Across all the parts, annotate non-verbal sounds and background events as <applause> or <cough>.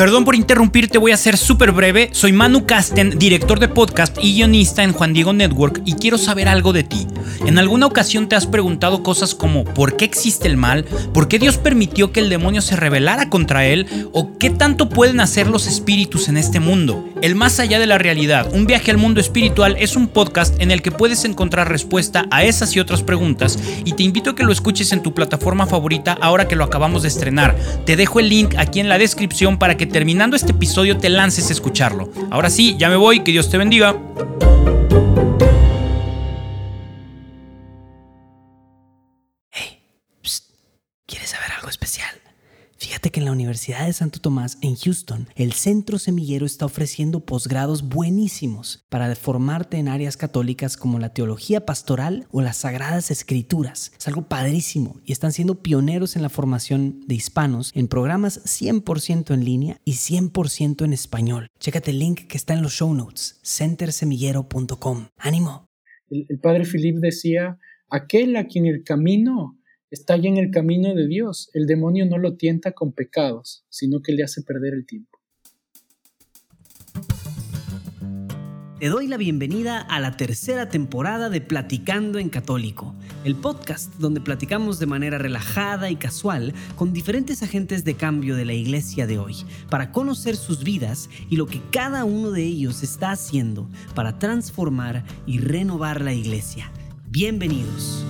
Perdón por interrumpirte, voy a ser súper breve. Soy Manu Casten, director de podcast y guionista en Juan Diego Network y quiero saber algo de ti. ¿En alguna ocasión te has preguntado cosas como ¿por qué existe el mal? ¿Por qué Dios permitió que el demonio se rebelara contra él? ¿O qué tanto pueden hacer los espíritus en este mundo? El más allá de la realidad, un viaje al mundo espiritual es un podcast en el que puedes encontrar respuesta a esas y otras preguntas y te invito a que lo escuches en tu plataforma favorita ahora que lo acabamos de estrenar. Te dejo el link aquí en la descripción para que terminando este episodio te lances a escucharlo. Ahora sí, ya me voy, que Dios te bendiga. Fíjate que en la Universidad de Santo Tomás en Houston, el Centro Semillero está ofreciendo posgrados buenísimos para formarte en áreas católicas como la teología pastoral o las sagradas escrituras. Es algo padrísimo y están siendo pioneros en la formación de hispanos en programas 100% en línea y 100% en español. Chécate el link que está en los show notes, centersemillero.com. ¡Ánimo! El, el padre Philip decía, aquel a quien el camino está ya en el camino de Dios. El demonio no lo tienta con pecados, sino que le hace perder el tiempo. Te doy la bienvenida a la tercera temporada de Platicando en Católico, el podcast donde platicamos de manera relajada y casual con diferentes agentes de cambio de la iglesia de hoy, para conocer sus vidas y lo que cada uno de ellos está haciendo para transformar y renovar la iglesia. Bienvenidos.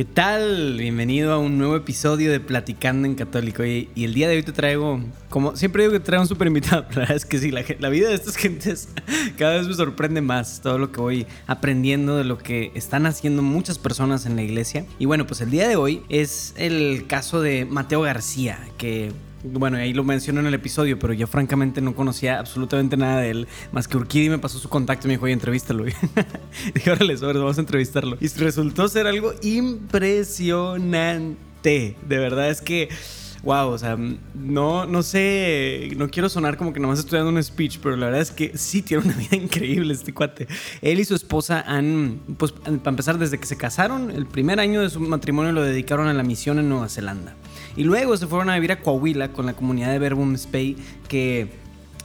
¿Qué tal? Bienvenido a un nuevo episodio de Platicando en Católico. Y, y el día de hoy te traigo, como siempre digo que traigo un súper invitado, <laughs> la verdad es que sí, la, vida de estas <laughs> gentes cada vez me sorprende más todo lo que voy aprendiendo de lo que están haciendo muchas personas en la iglesia. Y bueno, pues el día de hoy es el caso de Mateo García, que bueno, ahí lo menciono en el episodio, pero yo francamente no conocía absolutamente nada de él, más que Urquidi me pasó su contacto y me dijo, oye, entrevístalo. <laughs> Dije, órale, sobre, vamos a entrevistarlo. Y resultó ser algo impresionante. De verdad es que wow, o sea, no, no sé, no quiero sonar como que nomás estoy dando un speech, pero la verdad es que sí tiene una vida <laughs> increíble este cuate. Él y su esposa han, pues, para empezar, desde que se casaron, el primer año de su matrimonio lo dedicaron a la misión en Nueva Zelanda. Y luego se fueron a vivir a Coahuila con la comunidad de Verbum Spey, que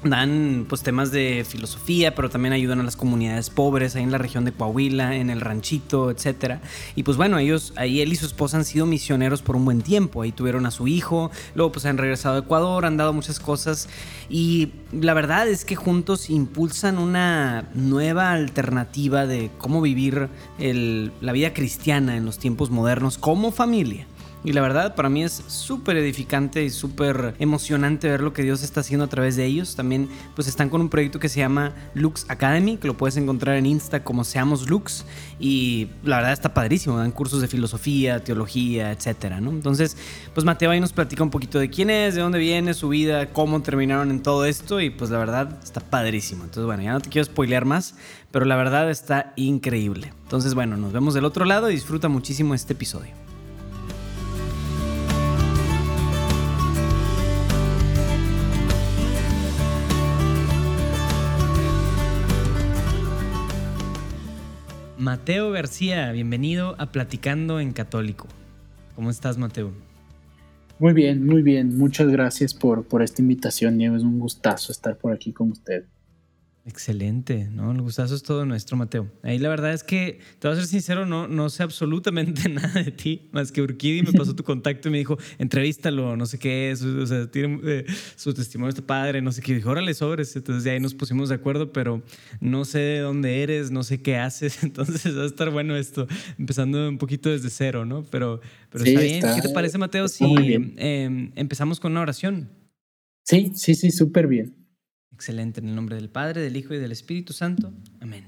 dan pues temas de filosofía, pero también ayudan a las comunidades pobres ahí en la región de Coahuila, en el ranchito, etcétera. Y pues bueno, ellos ahí él y su esposa han sido misioneros por un buen tiempo. Ahí tuvieron a su hijo, luego pues han regresado a Ecuador, han dado muchas cosas y la verdad es que juntos impulsan una nueva alternativa de cómo vivir el, la vida cristiana en los tiempos modernos como familia. Y la verdad, para mí es súper edificante y súper emocionante ver lo que Dios está haciendo a través de ellos. También, pues están con un proyecto que se llama Lux Academy, que lo puedes encontrar en Insta como Seamos Lux. Y la verdad está padrísimo. Dan cursos de filosofía, teología, etcétera, ¿no? Entonces, pues Mateo ahí nos platica un poquito de quién es, de dónde viene, su vida, cómo terminaron en todo esto. Y pues la verdad está padrísimo. Entonces, bueno, ya no te quiero spoilear más, pero la verdad está increíble. Entonces, bueno, nos vemos del otro lado y disfruta muchísimo este episodio. Mateo García, bienvenido a Platicando en Católico. ¿Cómo estás, Mateo? Muy bien, muy bien. Muchas gracias por, por esta invitación, Diego. Es un gustazo estar por aquí con usted. Excelente, ¿no? El gustazo es todo nuestro, Mateo. Ahí la verdad es que, te voy a ser sincero, no, no sé absolutamente <laughs> nada de ti, más que Urquidi me pasó tu <laughs> contacto y me dijo, entrevístalo, no sé qué es, o sea, tiene eh, su testimonio este padre, no sé qué. Dijo, órale, sobres. Entonces de ahí nos pusimos de acuerdo, pero no sé de dónde eres, no sé qué haces, <laughs> entonces va a estar bueno esto, empezando un poquito desde cero, ¿no? Pero, pero sí, está bien. Está, ¿Qué te parece, Mateo, si eh, empezamos con una oración? Sí, sí, sí, súper bien. Excelente, en el nombre del Padre, del Hijo y del Espíritu Santo. Amén.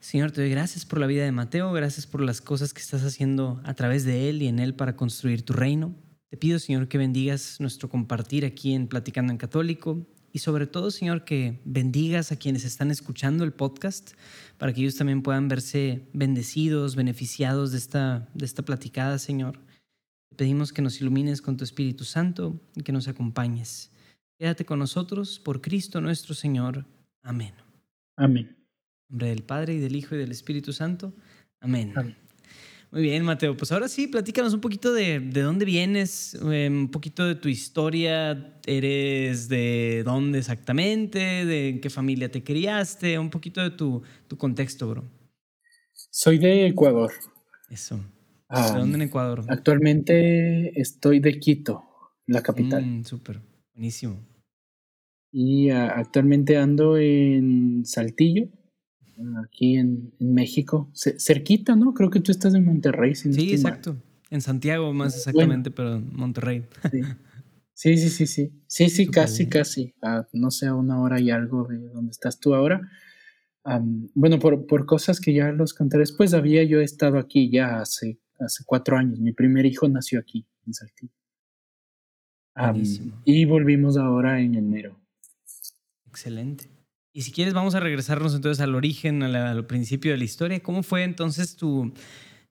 Señor, te doy gracias por la vida de Mateo, gracias por las cosas que estás haciendo a través de él y en él para construir tu reino. Te pido, Señor, que bendigas nuestro compartir aquí en Platicando en Católico y sobre todo, Señor, que bendigas a quienes están escuchando el podcast para que ellos también puedan verse bendecidos, beneficiados de esta, de esta platicada, Señor. Te pedimos que nos ilumines con tu Espíritu Santo y que nos acompañes. Quédate con nosotros por Cristo nuestro Señor. Amén. Amén. En nombre del Padre y del Hijo y del Espíritu Santo. Amén. Amén. Muy bien, Mateo. Pues ahora sí, platícanos un poquito de, de dónde vienes, em, un poquito de tu historia. ¿Eres de dónde exactamente? ¿De qué familia te criaste? Un poquito de tu, tu contexto, bro. Soy de Ecuador. Eso. Ah, ¿De dónde en Ecuador? Actualmente estoy de Quito, la capital. Mm, súper. Buenísimo. Y ah, actualmente ando en Saltillo, aquí en, en México. Ce- cerquita, ¿no? Creo que tú estás en Monterrey. si no Sí, mal. exacto. En Santiago más Bueno. exactamente, pero en Monterrey. Sí. Sí, sí, sí, sí. Sí, casi, bien. casi. A, no sé, a una hora y algo de donde estás tú ahora. Am, bueno, por, por cosas que ya los contaré después, había yo estado aquí ya hace, hace cuatro años. Mi primer hijo nació aquí, en Saltillo. Y volvimos ahora en enero. Excelente. Y si quieres, vamos a regresarnos entonces al origen, al principio de la historia. ¿Cómo fue entonces tu,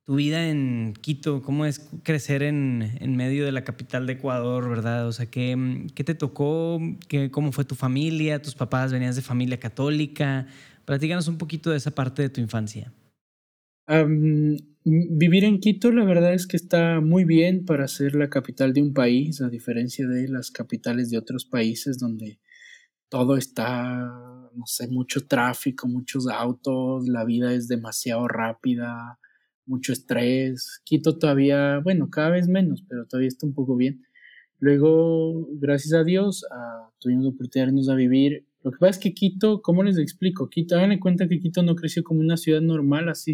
tu vida en Quito? ¿Cómo es crecer en, en medio de la capital de Ecuador, verdad? O sea, ¿qué, qué te tocó? ¿Qué, ¿Cómo fue tu familia? ¿Tus papás venías de familia católica? Platícanos un poquito de esa parte de tu infancia. Vivir en Quito, la verdad es que está muy bien para ser la capital de un país, a diferencia de las capitales de otros países donde todo está, no sé, mucho tráfico, muchos autos, la vida es demasiado rápida, mucho estrés. Quito todavía, bueno, cada vez menos, pero todavía está un poco bien. Luego, gracias a Dios, ah, tuvimos la oportunidad de irnos a vivir. Lo que pasa es que Quito, ¿cómo les explico? Quito, háganle cuenta que Quito no creció como una ciudad normal, así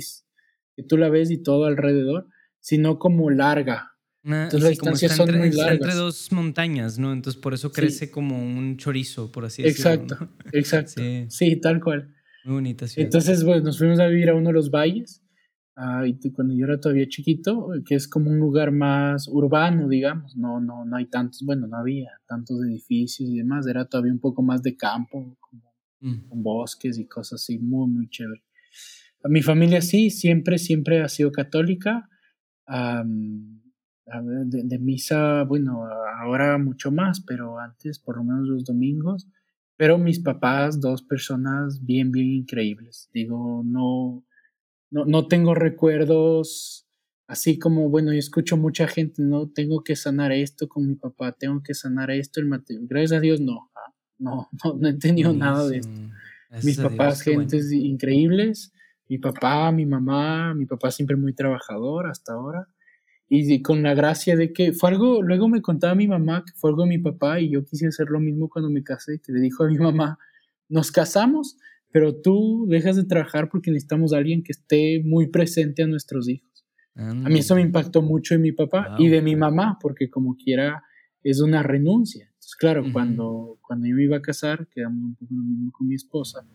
que tú la ves y todo alrededor, sino como larga. Ah, Entonces, las sí, como distancias son entre, muy está entre largas. dos montañas, ¿no? Entonces por eso Sí. crece como un chorizo, por así decirlo. Exacto, ¿no? exacto. Sí, Sí, tal cual. muy bonita ciudad. Entonces, pues nos fuimos a vivir a uno de los valles, ah, y cuando yo era todavía chiquito, que es como un lugar más urbano, digamos, no, no, no hay tantos, bueno, no había tantos edificios y demás, era todavía un poco más de campo, como Mm. con bosques y cosas así, muy, muy chévere. Mi familia sí, siempre, siempre ha sido católica. ver, de, de misa, bueno, ahora mucho más, pero antes, por lo menos los domingos. Pero mis papás, dos personas bien, bien increíbles. Digo, no, no, no tengo recuerdos así como, bueno, yo escucho mucha gente, no tengo que sanar esto con mi papá, tengo que sanar esto, el mate- gracias a Dios no, ah, no, <laughs> no, no he tenido nada de esto mis a Dios, papás, qué bueno. gentes increíbles, mi papá, mi mamá, mi papá siempre muy trabajador hasta ahora, y con la gracia de que fue algo, luego me contaba mi mamá que fue algo de mi papá y yo quise hacer lo mismo cuando me casé, que le dijo a mi mamá, nos casamos, pero tú dejas de trabajar porque necesitamos a alguien que esté muy presente a nuestros hijos. A mí eso me impactó mucho de mi papá y de mi mamá, porque como quiera es una renuncia. Entonces, claro, cuando, cuando yo me iba a casar, quedamos un poco lo mismo con mi esposa.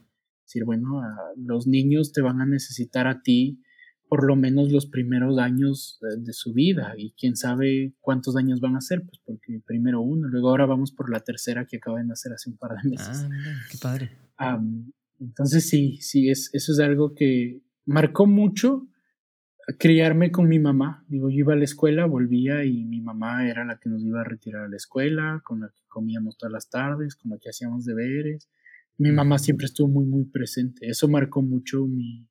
Decir, bueno, a- los niños te van a necesitar a ti por lo menos los primeros años de, de su vida y quién sabe cuántos años van a ser, pues porque primero uno, luego ahora vamos por la tercera que acaba de nacer hace un par de meses. Ah, qué padre. Am, entonces sí, sí, es, eso es algo que marcó mucho criarme con mi mamá. Digo, yo iba a la escuela, volvía y mi mamá era la que nos iba a retirar a la escuela, con la que comíamos todas las tardes, con la que hacíamos deberes. Mi mamá siempre estuvo muy, muy presente. Eso marcó mucho mi,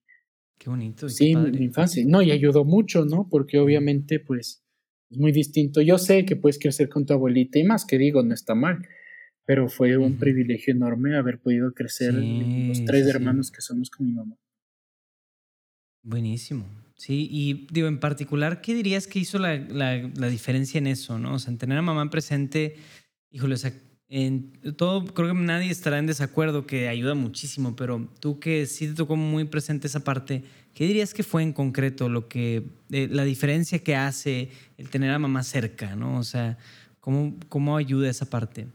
Qué bonito. y qué sí, mi, infancia. No, y ayudó mucho, ¿no? Porque obviamente, pues, es muy distinto. Yo sé que puedes crecer con tu abuelita y más que digo, no está mal. Pero fue un privilegio enorme haber podido crecer Sí, los tres sí, sí. hermanos que somos con mi mamá. Buenísimo. Sí, y digo, en particular, ¿qué dirías que hizo la, la- la diferencia en eso, no? O sea, en tener a mamá presente, híjole, o sea, en todo, creo que nadie estará en desacuerdo que ayuda muchísimo, pero tú que sí te tocó muy presente esa parte, ¿qué dirías que fue en concreto lo que, eh, la diferencia que hace el tener a mamá cerca, no? O sea, ¿cómo, cómo ayuda esa parte?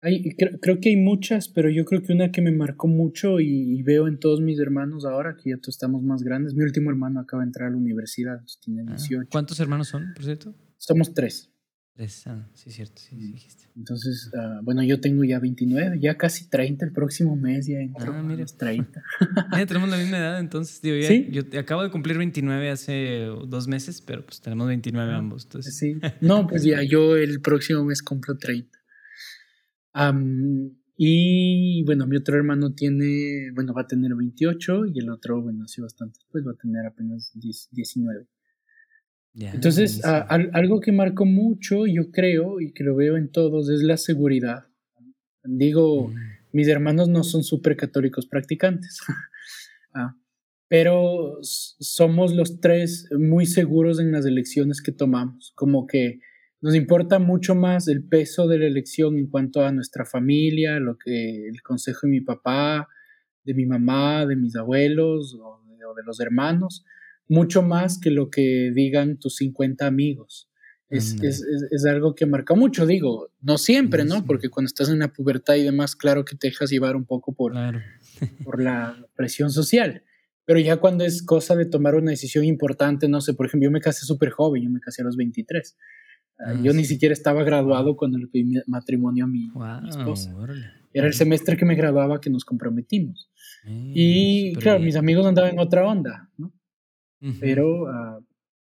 Hay, creo, creo que hay muchas, pero yo creo que una que me marcó mucho y, y veo en todos mis hermanos ahora, que ya todos estamos más grandes. Mi último hermano acaba de entrar a la universidad, tiene Ah, 18. ¿Cuántos hermanos son, por cierto? Somos tres. Ah, sí, cierto, sí, sí dijiste. Entonces, ah, bueno, yo tengo ya 29, ya casi 30 el próximo mes, ya entro ah, mira. 30. <laughs> ya tenemos la misma edad, entonces, digo, ya, ¿Sí? yo acabo de cumplir 29 hace dos meses, pero pues tenemos 29 ambos. Entonces. Sí, <laughs> no, pues ya yo el próximo mes cumplo 30. y bueno, mi otro hermano tiene, bueno, va a tener 28 y el otro, bueno, hace bastante, pues va a tener apenas 19. Entonces, algo que marcó mucho, yo creo, y que lo veo en todos, es la seguridad. Digo, mm. mis hermanos no son súper católicos practicantes, <laughs> ah, pero somos los tres muy seguros en las elecciones que tomamos, como que nos importa mucho más el peso de la elección en cuanto a nuestra familia, lo que el consejo de mi papá, de mi mamá, de mis abuelos o de los hermanos, mucho más que lo que digan tus 50 amigos. Es, es, es, algo que marca mucho, digo, no siempre, ¿no? Porque cuando estás en la pubertad y demás, claro que te dejas llevar un poco por, <laughs> por la presión social. Pero ya cuando es cosa de tomar una decisión importante, no sé, por ejemplo, yo me casé súper joven, yo me casé a los 23. Ah, ah, yo ni siquiera estaba graduado cuando le pedí matrimonio a mi, esposa. Era el semestre que me graduaba que nos comprometimos. y claro, mis amigos andaban en otra onda, ¿no? Pero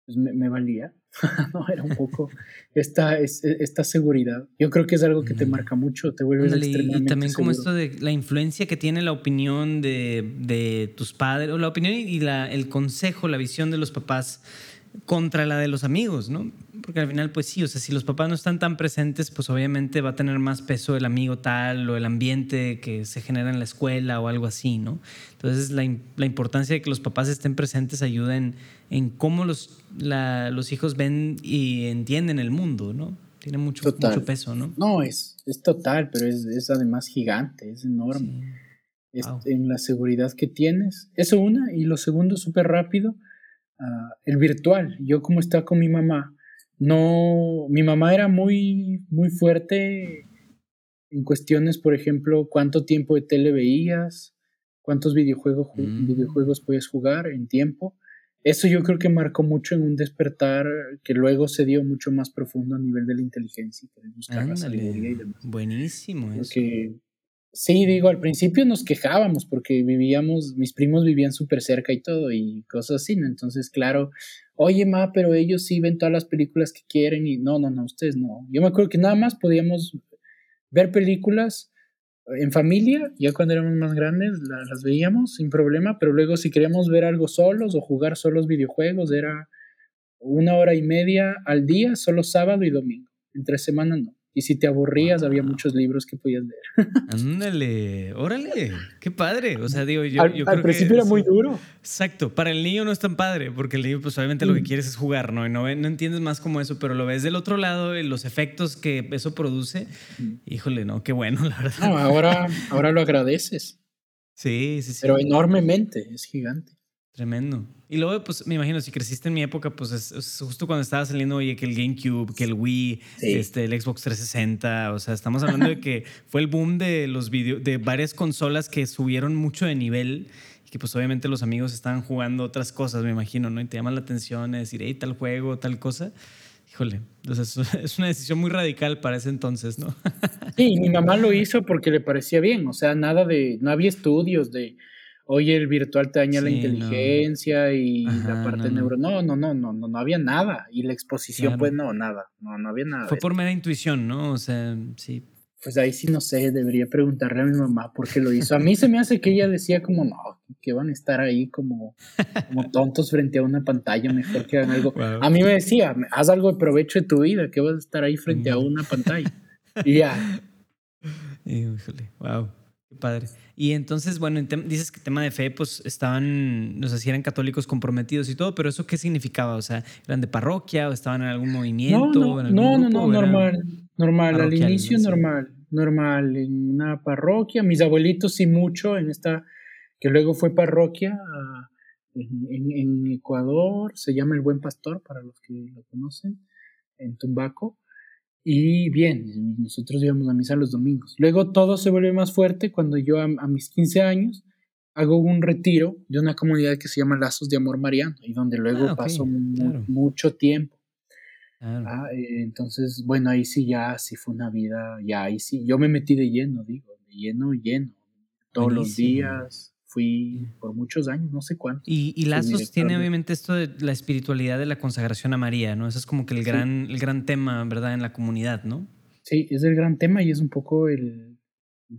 pues me, valía. <laughs> no, era un poco esta, esta seguridad. Yo creo que es algo que te marca mucho, te vuelves extremadamente Y también como esto de la influencia que tiene la opinión de, de tus padres, o la opinión y la, el consejo, la visión de los papás contra la de los amigos, ¿no? Porque al final, pues sí, o sea, si los papás no están tan presentes, pues obviamente va a tener más peso el amigo tal o el ambiente que se genera en la escuela o algo así, ¿no? Entonces, la, la importancia de que los papás estén presentes ayuda en, en cómo los, los hijos ven y entienden el mundo, ¿no? Tiene mucho, mucho peso, ¿no? No, es, es total, pero es, es además gigante, es enorme. en la seguridad que tienes. Eso una, y lo segundo, súper rápido, Ah, el virtual. Yo como estaba con mi mamá, no, mi mamá era muy, muy fuerte en cuestiones, por ejemplo, cuánto tiempo de tele veías, cuántos videojuegos, mm. videojuegos puedes jugar en tiempo. Eso yo creo que marcó mucho en un despertar que luego se dio mucho más profundo a nivel de la inteligencia, buscar la y demás. Buenísimo eso. Sí, digo, al principio nos quejábamos porque vivíamos, mis primos vivían súper cerca y todo y cosas así, ¿no? Entonces, claro, oye, ma, pero ellos sí ven todas las películas que quieren y no, no, no, ustedes no. Yo me acuerdo que nada más podíamos ver películas en familia, ya cuando éramos más grandes las veíamos sin problema, pero luego si queríamos ver algo solos o jugar solos videojuegos era una hora y media al día, solo sábado y domingo. Entre semana no. Y si te aburrías, había muchos libros que podías leer. <laughs> Ándale, órale, qué padre. O sea, digo, yo, al, yo al principio era muy duro. Exacto, para el niño no es tan padre, porque el niño, pues obviamente lo que mm. quieres es jugar, ¿no? Y no, no entiendes más como eso, pero lo ves del otro lado, los efectos que eso produce. Mm. Híjole, no, qué bueno, la verdad. No, ahora, <laughs> ahora lo agradeces. Sí, sí, sí. Pero enormemente, es gigante. Tremendo. Y luego, pues me imagino, si creciste en mi época, pues es, justo cuando estaba saliendo, oye, que el GameCube, que el Wii, este, el Xbox 360, o sea, estamos hablando de que <laughs> fue el boom de los video, de varias consolas que subieron mucho de nivel y que pues obviamente los amigos estaban jugando otras cosas, me imagino, ¿no? Y te llama la atención decir, hey, tal juego, tal cosa. Híjole, entonces <laughs> es una decisión muy radical para ese entonces, ¿no? Sí, mi mamá lo hizo porque le parecía bien, o sea, nada de, no había estudios de oye, el virtual te daña la inteligencia y la parte neuro. No, no, no, no, no, no había nada. Y la exposición, pues no, nada. No, no había nada. Fue por mera intuición, ¿no? O sea, sí. Pues ahí sí no sé, debería preguntarle a mi mamá por qué lo hizo. A mí se me hace que ella decía como, no, que van a estar ahí como, como <laughs> tontos frente a una pantalla, mejor que hagan algo. A mí me decía, haz algo de provecho de tu vida, que vas a estar ahí frente a una pantalla. <laughs> Y ya. Híjole, wow, qué padre. Y entonces, bueno, dices que tema de fe, pues estaban, no sé si eran católicos comprometidos y todo, pero ¿eso qué significaba? O sea, ¿eran de parroquia o estaban en algún movimiento? No, no, no, no, normal, normal, al inicio normal, normal, en una parroquia. Mis abuelitos sí mucho en esta, que luego fue parroquia ah, en, en Ecuador, se llama El Buen Pastor, para los que lo conocen, en Tumbaco. Y bien, nosotros íbamos a misa los domingos. Luego todo se vuelve más fuerte cuando yo a, mis 15 años hago un retiro de una comunidad que se llama Lazos de Amor Mariano y donde luego ah, paso mucho tiempo. Ah, eh, entonces, bueno, ahí sí ya, sí fue una vida, ya ahí sí, yo me metí de lleno, digo, de lleno, lleno, todos los días, fui por muchos años, no sé cuánto. Y, y Lazos tiene obviamente esto de la espiritualidad de la consagración a María, ¿no? Ese es como que el gran, el gran tema, ¿verdad? En la comunidad, ¿no? Sí, es el gran tema y es un poco el,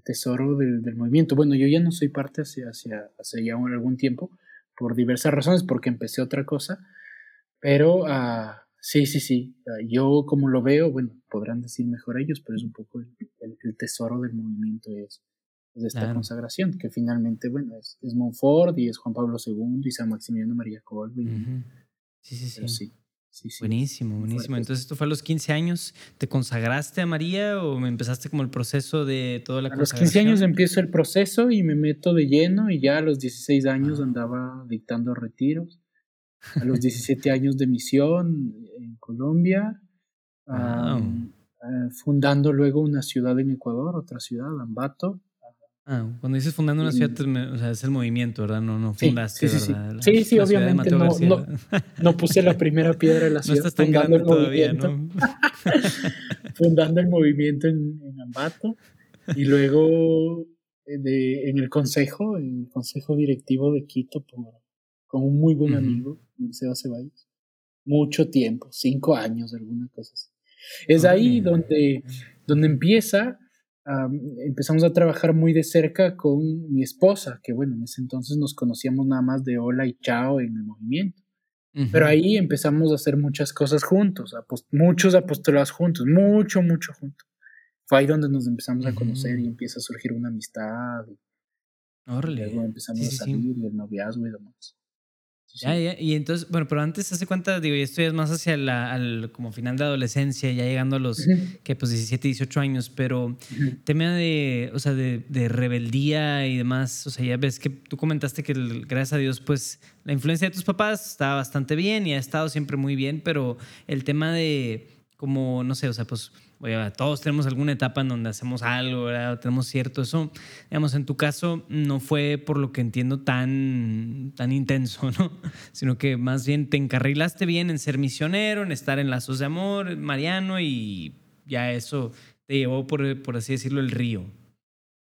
tesoro del, del, movimiento. Bueno, yo ya no soy parte hacia, hacia, hacia ya algún tiempo, por diversas razones, porque empecé otra cosa, pero... Uh, Sí, sí, sí. Yo como lo veo, bueno, podrán decir mejor ellos, pero es un poco el, tesoro del movimiento es, es esta consagración, que finalmente, bueno, es, es, Montfort y es Juan Pablo II y San Maximiliano María Colby. Sí, sí, sí. sí. Buenísimo, buenísimo. Entonces, ¿esto fue a los 15 años? ¿Te consagraste a María o me empezaste como el proceso de toda la a los 15 años empiezo el proceso y me meto de lleno y ya a los 16 años ah. andaba dictando retiros a los 17 años de misión en Colombia, ah, fundando luego una ciudad en Ecuador, otra ciudad, Ambato. Ah, cuando dices fundando una ciudad, o sea, es el movimiento, ¿verdad? No, no fundaste, sí, sí, ¿verdad? Sí, sí, obviamente no, no, no, puse la primera piedra de la <laughs> ciudad. No estás tan grande todavía, ¿no? <laughs> fundando el movimiento en, en Ambato y luego eh, de, en el consejo, en el consejo directivo de Quito por, con un muy buen amigo Seba Ceballos. Mucho tiempo, cinco años, alguna cosa así. Es ahí donde, donde empieza, empezamos a trabajar muy de cerca con mi esposa, que bueno, en ese entonces nos conocíamos nada más de hola y chao en el movimiento. Pero ahí empezamos a hacer muchas cosas juntos, muchos apostolados juntos, mucho, mucho juntos. Fue ahí donde nos empezamos a conocer y empieza a surgir una amistad. Y, luego empezamos a salir y el noviazgo y demás. Ya, ya. Y entonces, bueno, pero antes hace cuenta, digo, y esto ya es más hacia la, al como final de adolescencia, ya llegando a los, que pues 17, 18 años, pero tema de, o sea, de, de, rebeldía y demás, o sea, ya ves que tú comentaste que gracias a Dios, pues la influencia de tus papás estaba bastante bien y ha estado siempre muy bien, pero el tema de, como, no sé, o sea, pues todos tenemos alguna etapa en donde hacemos algo, ¿verdad? tenemos cierto eso. Digamos, en tu caso no fue por lo que entiendo tan, tan intenso, <laughs> ¿no? Sino que más bien te encarrilaste bien en ser misionero, en estar en lazos de amor, Mariano, y ya eso te llevó, por, por así decirlo, el río.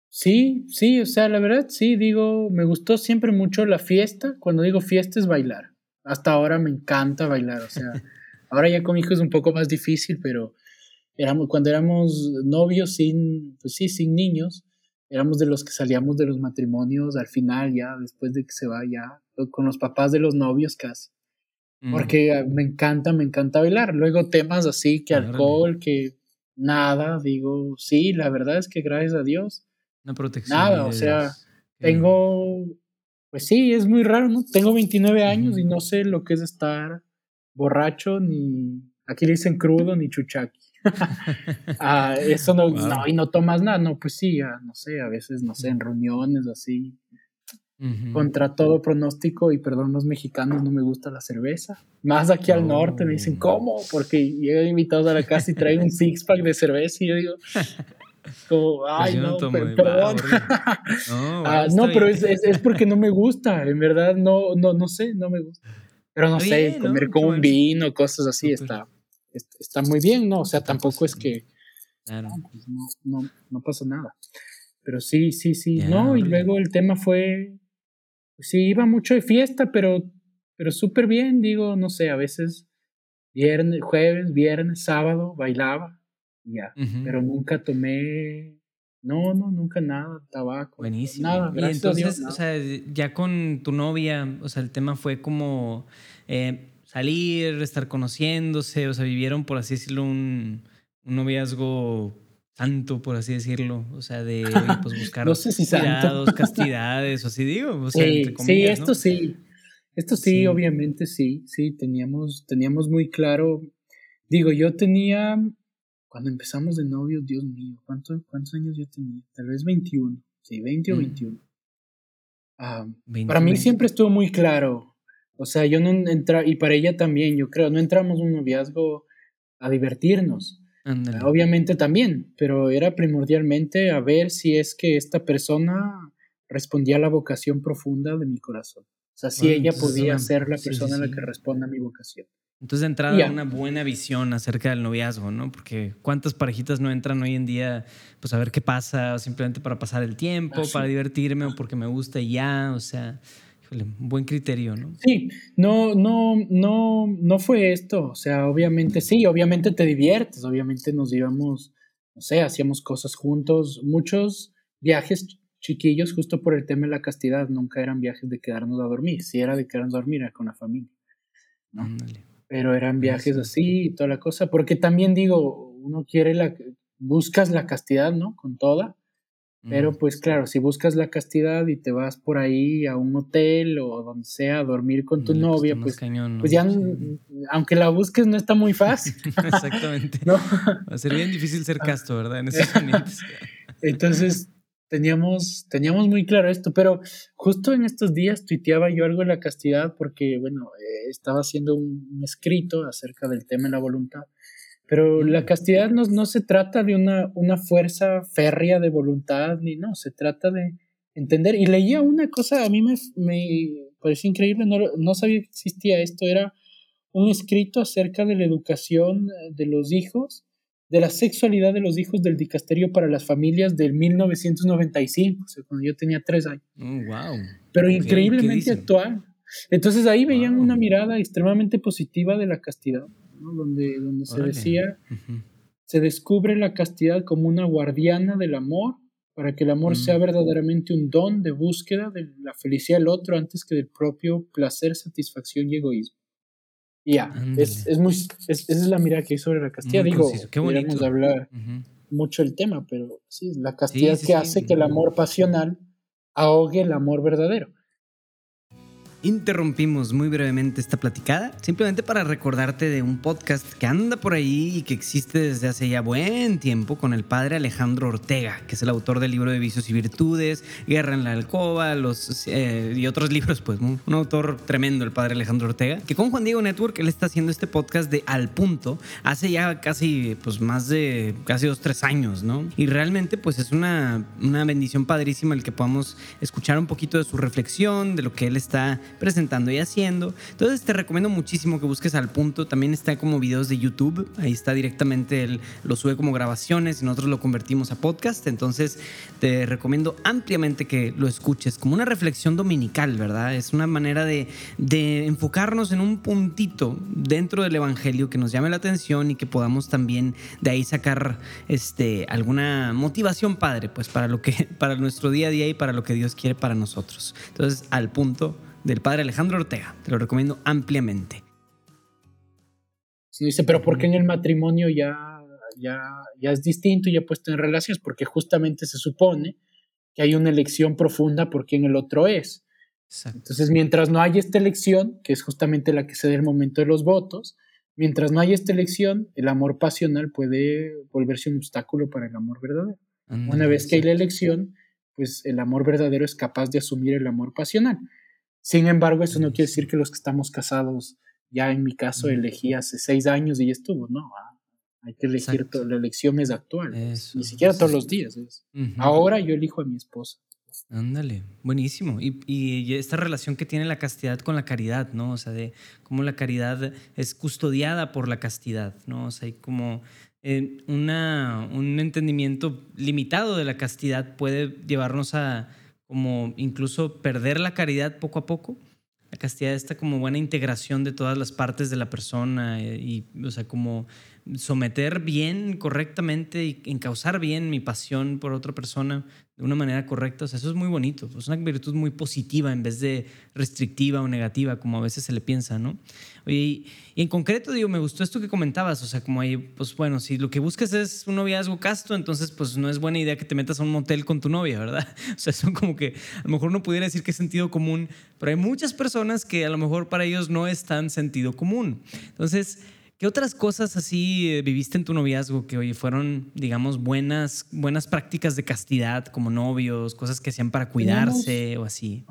Sí, sí, o sea, la verdad, sí, digo, me gustó siempre mucho la fiesta. Cuando digo fiesta es bailar. Hasta ahora me encanta bailar, o sea, <laughs> ahora ya con hijos es un poco más difícil, pero éramos, cuando éramos novios sin, pues sí, sin niños, éramos de los que salíamos de los matrimonios al final ya, después de que se va ya, con los papás de los novios casi. Mm. Porque me encanta, me encanta bailar. Luego temas así, que alcohol, que nada, digo, sí, la verdad es que gracias a Dios. Una protección. Nada, o sea, tengo, pues sí, es muy raro, ¿no? Tengo 29 años y no sé lo que es estar borracho, ni, aquí le dicen crudo, ni chuchaqui. Ah, eso no, no, y no tomas nada, no, pues sí, no sé, a veces, no sé, en reuniones así, contra todo pronóstico, y perdón, los mexicanos no me gusta la cerveza, más aquí al norte me dicen, ¿cómo? Porque llegan invitados a la casa y traen un six pack de cerveza y yo digo, como, <laughs> pues ay, no, perdón. <laughs> no, ah, no pero es, es, porque no me gusta, en verdad, no, no, no sé, no me gusta. Pero no sé, comer con un vino, cosas así, está está muy bien, ¿no? O sea, tampoco es que pues no, no, no, pasa nada. Pero sí, sí, sí, no, y luego el tema fue, pues sí, iba mucho de fiesta, pero, pero súper bien, digo, no sé, a veces viernes, jueves, viernes, sábado, bailaba, ya, pero nunca tomé no, no, nunca nada, tabaco. Buenísimo. Nada, y entonces, o sea, ya con tu novia, o sea, el tema fue como, eh, salir, estar conociéndose, o sea, vivieron, por así decirlo, un, un noviazgo santo, por así decirlo, o sea, de <laughs> pues, buscar no sé si castidades, o así digo, o sea, sí, sí, esto sí, esto sí, obviamente sí, sí, teníamos, teníamos muy claro, digo, yo tenía, cuando empezamos de novios, Dios mío, ¿cuánto, ¿cuántos años yo tenía? Tal vez 21, sí, 20 o 21. Ah, para mí siempre estuvo muy claro o sea, yo no entra y para ella también, yo creo, no entramos un noviazgo a divertirnos. Obviamente también, pero era primordialmente a ver si es que esta persona respondía a la vocación profunda de mi corazón. O sea, si ella podía ser la persona a la que responda a mi vocación. Entonces, de entrada, una buena visión acerca del noviazgo, ¿no? Porque cuántas parejitas no entran hoy en día, pues a ver qué pasa, simplemente para pasar el tiempo, ah, para divertirme o porque me gusta y ya, o sea, buen criterio, ¿no? Sí, no, no, no, no fue esto, o sea, obviamente sí, obviamente te diviertes, obviamente nos íbamos, no sé, hacíamos cosas juntos, muchos viajes chiquillos justo por el tema de la castidad, nunca eran viajes de quedarnos a dormir, si era de quedarnos a dormir era con la familia, ¿no? pero eran viajes así y toda la cosa, porque también digo, uno quiere la, buscas la castidad, ¿no? Con toda, pero pues claro, si buscas la castidad y te vas por ahí a un hotel o donde sea a dormir con tu novia, pues, pues ya, aunque la busques no está muy fácil. <laughs> Exactamente. ¿No? Va a ser bien difícil ser casto, ¿verdad? En esos momentos. <laughs> Entonces, teníamos, teníamos muy claro esto, pero justo en estos días tuiteaba yo algo de la castidad porque, bueno, eh, estaba haciendo un, escrito acerca del tema de la voluntad, pero la castidad no, no se trata de una, una fuerza férrea de voluntad, ni no, se trata de entender. Y leía una cosa, a mí me, me pareció increíble, no, no sabía que existía esto, era un escrito acerca de la educación de los hijos de la sexualidad de los hijos del dicasterio para las familias del 1995, o sea, cuando yo tenía tres años. wow. Oh, Pero increíblemente actual. Entonces ahí veían una mirada extremadamente positiva de la castidad, donde, donde se decía, se descubre la castidad como una guardiana del amor, para que el amor sea mm. verdaderamente un don de búsqueda de la felicidad del otro antes que del propio placer, satisfacción y egoísmo. Ya, es, es, muy, esa es la mirada que hay sobre la castidad. Digo, queremos hablar mucho el tema, pero sí, la castidad que hace que el amor pasional ahogue el amor verdadero. Interrumpimos muy brevemente esta platicada, simplemente para recordarte de un podcast que anda por ahí y que existe desde hace ya buen tiempo con el padre Alejandro Ortega, que es el autor del libro de Vicios y Virtudes, Guerra en la Alcoba, eh, y otros libros, pues un, autor tremendo, el padre Alejandro Ortega, que con Juan Diego Network él está haciendo este podcast de Al Punto hace ya casi, pues más de casi dos, tres años, ¿no? Y realmente, pues es una, una bendición padrísima el que podamos escuchar un poquito de su reflexión, de lo que él está presentando y haciendo. Entonces te recomiendo muchísimo que busques al punto. También está como videos de YouTube. Ahí está directamente, él lo sube como grabaciones y nosotros lo convertimos a podcast. Entonces te recomiendo ampliamente que lo escuches como una reflexión dominical, ¿verdad? Es una manera de, de enfocarnos en un puntito dentro del Evangelio que nos llame la atención y que podamos también de ahí sacar este, alguna motivación padre, pues para lo que, <laughs> para nuestro día a día y para lo que Dios quiere para nosotros. Entonces, al punto del padre Alejandro Ortega. Te lo recomiendo ampliamente. Sí, dice, pero ¿por qué en el matrimonio ya, ya, ya es distinto y ya puesto en relaciones? Porque justamente se supone que hay una elección profunda por quién el otro es. Entonces, mientras no hay esta elección, que es justamente la que se da el momento de los votos, mientras no hay esta elección, el amor pasional puede volverse un obstáculo para el amor verdadero. Una vez que hay la elección, pues el amor verdadero es capaz de asumir el amor pasional. Sin embargo, eso no quiere decir que los que estamos casados, ya en mi caso elegí hace seis años y ya estuvo, no. Hay que elegir, la elección es actual, ni siquiera todos los días. Ahora yo elijo a mi esposa. Ándale, buenísimo. Y, y, esta relación que tiene la castidad con la caridad, ¿no? O sea, de cómo la caridad es custodiada por la castidad, ¿no? O sea, hay como eh, una, un entendimiento limitado de la castidad puede llevarnos a, como incluso perder la caridad poco a poco. La castidad está como buena integración de todas las partes de la persona eh, y, o sea, como someter bien, correctamente y encauzar bien mi pasión por otra persona de una manera correcta. O sea, eso es muy bonito. Es una virtud muy positiva en vez de restrictiva o negativa, como a veces se le piensa, ¿no? y, en concreto, digo, me gustó esto que comentabas. O sea, como ahí, pues bueno, si lo que buscas es un noviazgo casto, entonces, pues no es buena idea que te metas a un motel con tu novia, ¿verdad? <laughs> O sea, son como que a lo mejor uno pudiera decir que es sentido común, pero hay muchas personas que a lo mejor para ellos no es tan sentido común. Entonces, ¿Qué otras cosas así eh, viviste en tu noviazgo que, oye, fueron, digamos, buenas, buenas prácticas de castidad como novios, cosas que hacían para cuidarse o así?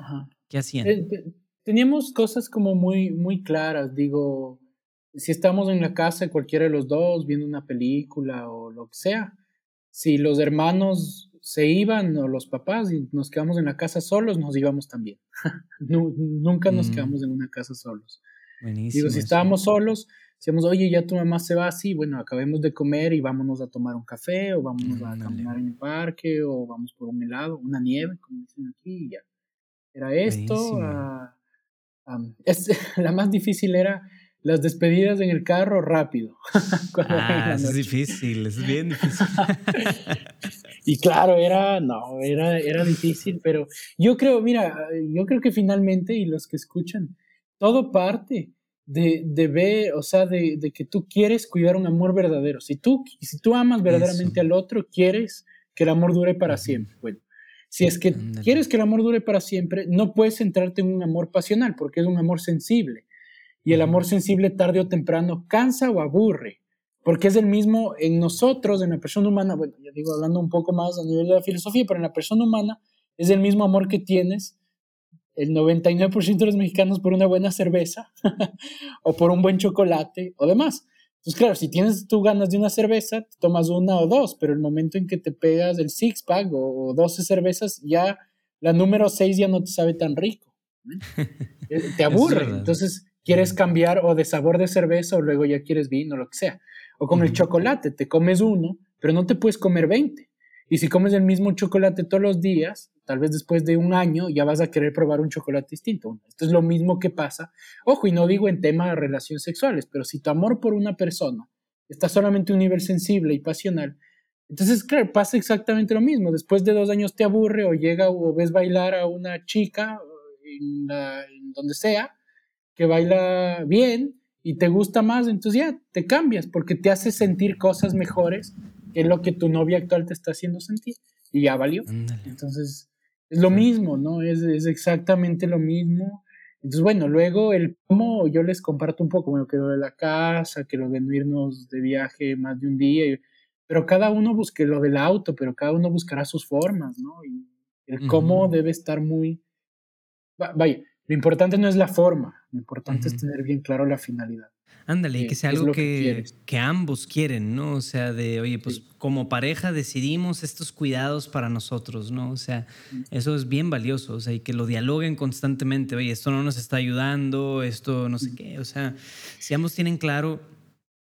¿Qué hacían? Eh, teníamos cosas como muy, muy claras, digo, si estamos en la casa cualquiera de los dos viendo una película o lo que sea, si los hermanos se iban o los papás y nos quedamos en la casa solos, nos íbamos también. <laughs> Nunca nos mm. quedamos en una casa solos. Buenísimo. Digo, si estábamos solos, decíamos, oye, ya tu mamá se va así, bueno, acabemos de comer y vámonos a tomar un café, o vámonos a caminar en el parque, o vamos por un helado, una nieve, como dicen aquí, y ya. Era esto. es, <laughs> la más difícil era las despedidas en el carro rápido. <laughs> ah, es difícil, es bien difícil. <laughs> y claro, era, no, era, era difícil, pero yo creo, mira, yo creo que finalmente, y los que escuchan, todo parte de, de ver, o sea, de, de, que tú quieres cuidar un amor verdadero. Si tú, si tú amas verdaderamente al otro, quieres que el amor dure para siempre. Bueno, si es que quieres que el amor dure para siempre, no puedes centrarte en un amor pasional, porque es un amor sensible. Y el amor sensible tarde o temprano cansa o aburre, porque es el mismo en nosotros, en la persona humana, bueno, ya digo, hablando un poco más a nivel de la filosofía, pero en la persona humana es el mismo amor que tienes el 99% de los mexicanos por una buena cerveza <laughs> o por un buen chocolate o demás. Entonces, claro, si tienes tú ganas de una cerveza, te tomas una o dos, pero el momento en que te pegas el six pack o, o 12 cervezas, ya la número 6 ya no te sabe tan rico. <laughs> Eh, te aburre. Entonces, quieres cambiar o de sabor de cerveza o luego ya quieres vino, lo que sea. O con el chocolate, te comes uno, pero no te puedes comer 20. Y si comes el mismo chocolate todos los días, tal vez después de un año ya vas a querer probar un chocolate distinto. Esto es lo mismo que pasa. Ojo, y no digo en tema de relaciones sexuales, pero si tu amor por una persona está solamente a un nivel sensible y pasional, entonces, claro, pasa exactamente lo mismo. Después de dos años te aburre o llega o ves bailar a una chica en donde sea, que baila bien y te gusta más, entonces ya te cambias porque te hace sentir cosas mejores que lo que tu novia actual te está haciendo sentir y ya valió. Entonces es lo mismo, ¿no? Es, es, exactamente lo mismo. Entonces, bueno, luego el cómo yo les comparto un poco, bueno, que lo de la casa, que lo de no irnos de viaje más de un día, pero cada uno busque lo del auto, pero cada uno buscará sus formas, ¿no? Y el cómo debe estar muy... Vaya, lo importante no es la forma, lo importante es tener bien claro la finalidad. Ándale, y que sea algo que, que, ambos quieren, ¿no? O sea, de, oye, pues como pareja decidimos estos cuidados para nosotros, ¿no? O sea, eso es bien valioso, o sea, y que lo dialoguen constantemente, oye, esto no nos está ayudando, esto no sé qué, o sea, si ambos tienen claro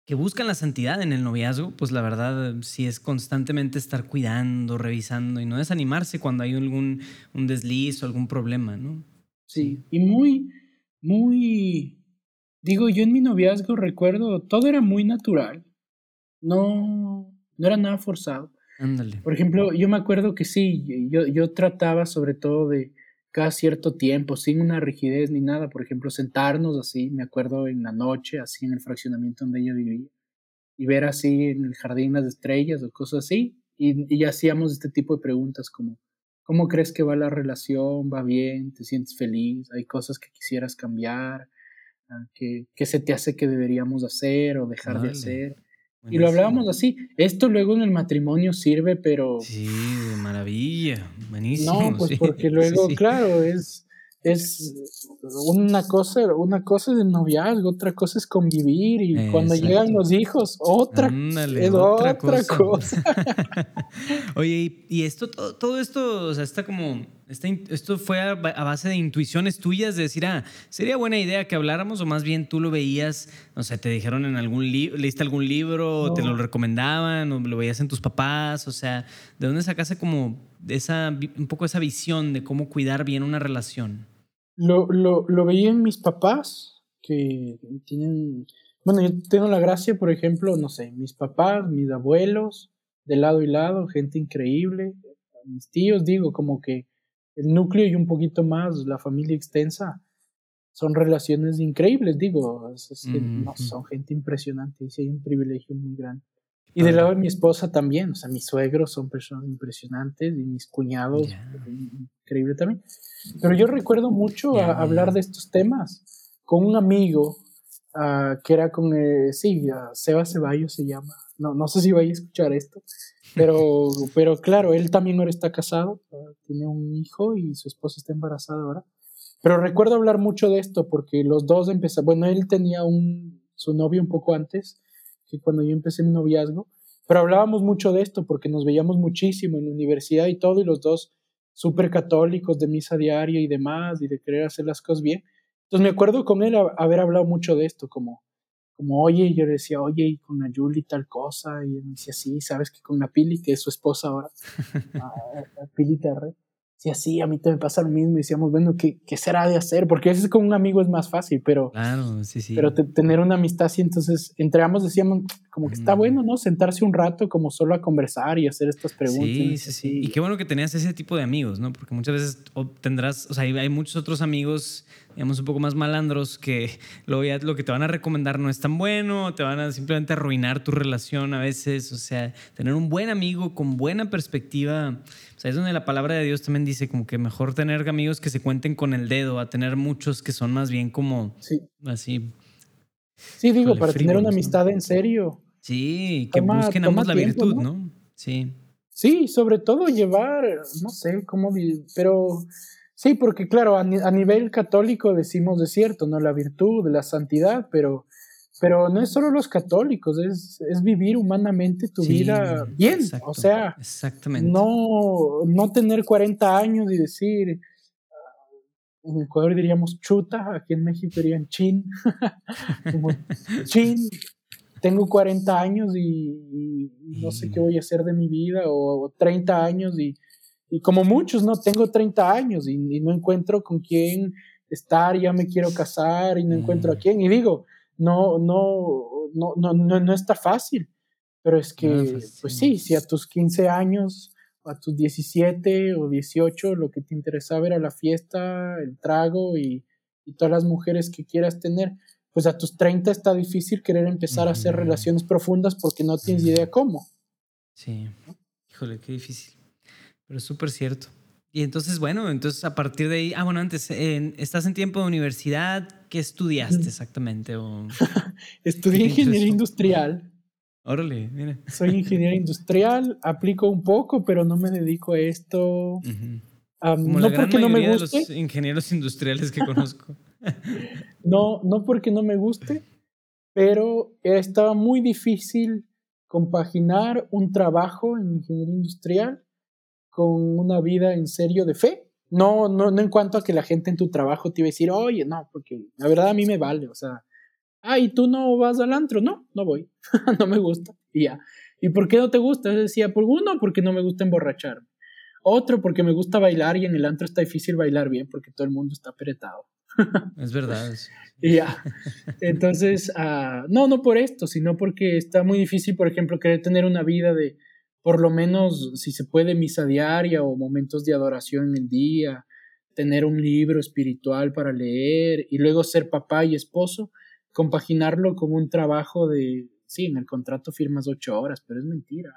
que buscan la santidad en el noviazgo, pues la verdad sí es constantemente estar cuidando, revisando y no desanimarse cuando hay algún un desliz o algún problema, ¿no? Sí, y muy, muy, digo, yo en mi noviazgo recuerdo, todo era muy natural, no, no era nada forzado. Ándale. Por ejemplo, yo me acuerdo que sí, yo, yo trataba sobre todo de cada cierto tiempo, sin una rigidez ni nada, por ejemplo, sentarnos así, me acuerdo en la noche, así en el fraccionamiento donde yo vivía, y ver así en el jardín las estrellas o cosas así, y, y hacíamos este tipo de preguntas como, ¿Cómo crees que va la relación? ¿Va bien? ¿Te sientes feliz? ¿Hay cosas que quisieras cambiar? Ah, ¿Qué, qué se te hace que deberíamos hacer o dejar de hacer? Y lo hablábamos así. Esto luego en el matrimonio sirve, pero... Sí, de maravilla. Buenísimo. No, <laughs> pues porque luego, claro, es es una cosa, una cosa es el noviazgo, otra cosa es convivir y cuando llegan los hijos, otra, es otra, cosa. <laughs> Oye, y, esto, todo, esto, o sea, está como, esto fue a, base de intuiciones tuyas de decir, ah, sería buena idea que habláramos o más bien tú lo veías, o sea, te dijeron en algún libro, leíste algún libro, te lo recomendaban o lo veías en tus papás, o sea, ¿de dónde sacaste como esa, un poco esa visión de cómo cuidar bien una relación? Lo, lo, lo veía en mis papás, que tienen, bueno, yo tengo la gracia, por ejemplo, no sé, mis papás, mis abuelos, de lado y lado, gente increíble, mis tíos, digo, como que el núcleo y un poquito más, la familia extensa, son relaciones increíbles, digo, son gente impresionante y sí hay un privilegio muy grande. Y del lado de mi esposa también, o sea, mis suegros son personas impresionantes y mis cuñados, increíble también. Pero yo recuerdo mucho hablar de estos temas con un amigo uh, que era con, eh, sí, Seba Ceballos se llama. No, no sé si vaya a escuchar esto, pero, pero claro, él también ahora está casado, tiene un hijo y su esposa está embarazada ahora. Pero recuerdo hablar mucho de esto porque los dos empezaron, bueno, él tenía un, su novio un poco antes que cuando yo empecé mi noviazgo, pero hablábamos mucho de esto porque nos veíamos muchísimo en la universidad y todo, y los dos súper católicos de misa diaria y demás, y de querer hacer las cosas bien. Entonces me acuerdo con él haber hablado mucho de esto, como, como, oye, yo le decía, oye, y con la Julie tal cosa, y él me decía, sí, sabes que con la Pili, que es su esposa ahora, <laughs> a, Pili Terre, Sí, así, a mí te me pasa lo mismo. Y decíamos, bueno, ¿qué, ¿qué, será de hacer? Porque a veces con un amigo es más fácil, pero. Claro, sí, sí. Pero tener una amistad así, entonces, entre ambos decíamos, como que está bueno, ¿no? Sentarse un rato, como solo a conversar y hacer estas preguntas. Sí, sí, sí. Y qué bueno que tenías ese tipo de amigos, ¿no? Porque muchas veces tendrás, o sea, hay muchos otros amigos digamos, un poco más malandros que lo, lo que te van a recomendar no es tan bueno, te van a simplemente arruinar tu relación a veces. O sea, tener un buen amigo con buena perspectiva. O sea, es donde la palabra de Dios también dice como que mejor tener amigos que se cuenten con el dedo a tener muchos que son más bien como sí. así. Sí, digo, para tener una amistad en serio. Sí, que busquen ambos la virtud, ¿no? Sí. Sí, sobre todo llevar, no sé cómo, pero Sí, porque claro, a, nivel católico decimos de cierto, ¿no? La virtud, la santidad, pero, pero no es solo los católicos, es, es vivir humanamente tu vida bien. o sea, exactamente. No, no tener 40 años y decir, en Ecuador diríamos chuta, aquí en México dirían chin, <laughs> chin, tengo 40 años y, no sé qué voy a hacer de mi vida, o, o 30 años y y como muchos, ¿no? Tengo 30 años y, no encuentro con quién estar, ya me quiero casar y no encuentro a mm. quién. Y digo, no, no, no, no, no, no está fácil. Pero es que, pues sí, si a tus 15 años, a tus 17 o 18, lo que te interesaba era la fiesta, el trago y, y todas las mujeres que quieras tener, pues a tus 30 está difícil querer empezar a hacer relaciones profundas porque no tienes idea cómo. Sí, híjole, qué difícil. Pero es súper cierto. Y entonces, bueno, entonces a partir de ahí, ah, bueno, antes, ¿estás en tiempo de universidad? ¿Qué estudiaste exactamente? O, <laughs> Estudié ingeniería industrial. Órale, mira. Soy ingeniero industrial, aplico un poco, pero no me dedico a esto. no porque no me guste. De los ingenieros industriales que conozco. <laughs> no, no porque no me guste, pero estaba muy difícil compaginar un trabajo en ingeniería industrial con una vida en serio de fe. No, no, no en cuanto a que la gente en tu trabajo te iba a decir, oye, no, porque la verdad a mí me vale, o sea, ah, ¿y tú no vas al antro? No, no voy, <laughs> no me gusta, y ya. ¿Y por qué no te gusta? Yo decía, por uno, porque no me gusta emborracharme. Otro, porque me gusta bailar y en el antro está difícil bailar bien porque todo el mundo está apretado. Es verdad. <laughs> y ya. <laughs> Entonces, uh, no, no por esto, sino porque está muy difícil, por ejemplo, querer tener una vida de, por lo menos, si se puede, misa diaria o momentos de adoración en el día, tener un libro espiritual para leer y luego ser papá y esposo, compaginarlo con un trabajo de, sí, en el contrato firmas ocho horas, pero es mentira.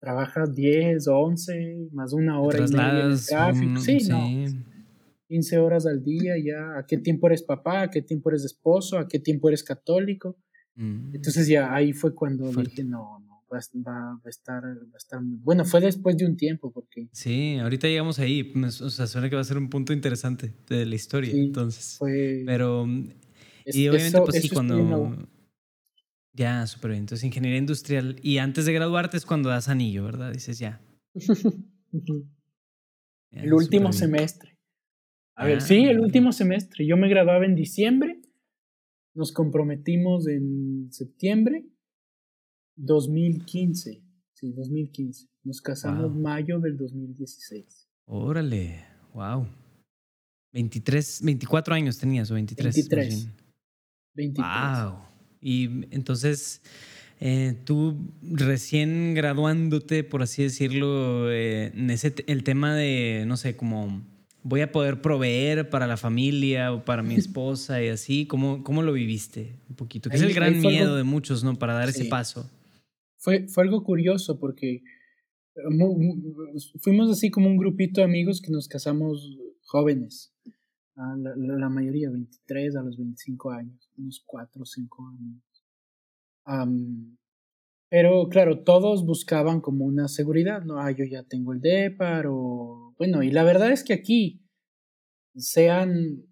Trabajas diez, once, más una hora y media en el tráfico. sí, no. 15 horas al día ya. ¿A qué tiempo eres papá? ¿A qué tiempo eres esposo? ¿A qué tiempo eres católico? Mm. Entonces ya ahí fue cuando dije, no, va, a estar, va bueno, fue después de un tiempo porque... Sí, ahorita llegamos ahí, pues, o sea, suena que va a ser un punto interesante de la historia, entonces. Fue, Pero, y obviamente pues sí, cuando... Ya, súper bien, entonces ingeniería industrial, y antes de graduarte es cuando das anillo, ¿verdad? Dices ya. <laughs> el último semestre. A ver, sí, el ah, último semestre. Yo me graduaba en diciembre, nos comprometimos en septiembre 2015. Sí, 2015. Nos casamos mayo del 2016. Órale, wow. 23, 24 años tenías o 23. 23. 23. Wow. Y entonces, eh, tú recién graduándote, por así decirlo, eh, en ese, el tema de, no sé, como voy a poder proveer para la familia o para mi <laughs> esposa y así, ¿cómo, cómo lo viviste un poquito? Que es el gran miedo de muchos, ¿no? Para dar ese paso. Fue, fue algo curioso porque eh, fuimos así como un grupito de amigos que nos casamos jóvenes. La, mayoría, 23 a los 25 años, unos 4 o 5 años. pero claro, todos buscaban como una seguridad, ¿no? Ah, yo ya tengo el DEPAR o... Bueno, y la verdad es que aquí, sean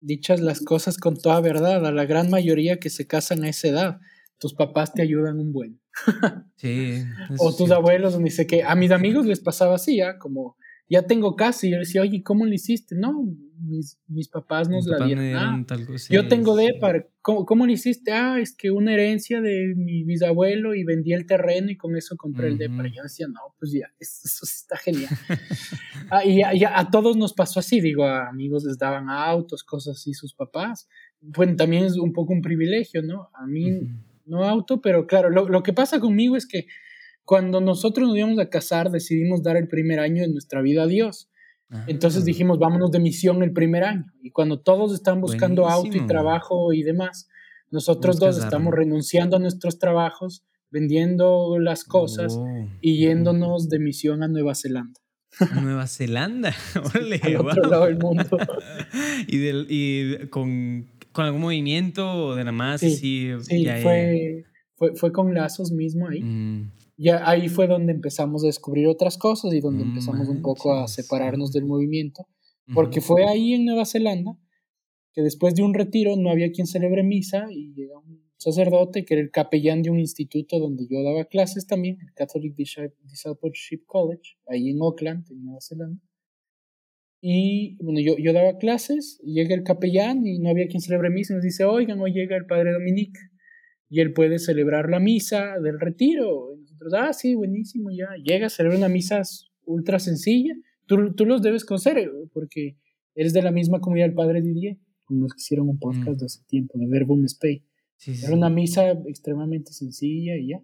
dichas las cosas con toda verdad, a la gran mayoría que se casan a esa edad, tus papás te ayudan un buen. Sí. <laughs> o tus abuelos, ni sé qué. A mis amigos les pasaba así, ¿ya? Como ya tengo casa. Y yo le decía, oye, ¿cómo lo hiciste? No, mis, mis papás nos la dieron. Ah, yo tengo de para, ¿cómo, ¿cómo, lo hiciste? Ah, es que una herencia de mi bisabuelo y vendí el terreno y con eso compré el de para. Yo decía, no, pues ya, eso, está genial. <laughs> ah, y a todos nos pasó así, digo, a amigos les daban autos, cosas así, sus papás. Bueno, también es un poco un privilegio, ¿no? A mí no auto, pero claro, lo, lo que pasa conmigo es que cuando nosotros nos íbamos a casar, decidimos dar el primer año de nuestra vida a Dios. Ah. Entonces dijimos, vámonos de misión el primer año. Y cuando todos están buscando auto y trabajo y demás, nosotros dos estamos renunciando a nuestros trabajos, vendiendo las cosas oh. y yéndonos de misión a Nueva Zelanda. <laughs> Nueva Zelanda, <laughs> Al otro lado del mundo. <laughs> y, del, y con, con, algún movimiento de nada más. Sí, sí fue, Fue, fue, con lazos mismo ahí. Mm ya ahí fue donde empezamos a descubrir otras cosas y donde empezamos un poco a separarnos del movimiento, porque fue ahí en Nueva Zelanda que después de un retiro no había quien celebre misa y llega un sacerdote que era el capellán de un instituto donde yo daba clases también, el Catholic Discipleship College, ahí en Auckland, en Nueva Zelanda. Y bueno, yo, yo daba clases, llega el capellán y no había quien celebre misa y nos dice, oigan, hoy llega el padre Dominique y él puede celebrar la misa del retiro. Y nosotros, ah, sí, buenísimo, ya. Llega a celebrar una misa ultra sencilla. Tú, tú los debes conocer eh, porque eres de la misma comunidad del Padre Didier, con los que hicieron un podcast de hace tiempo, de Verbum Spey. Era una misa extremadamente sencilla y ya.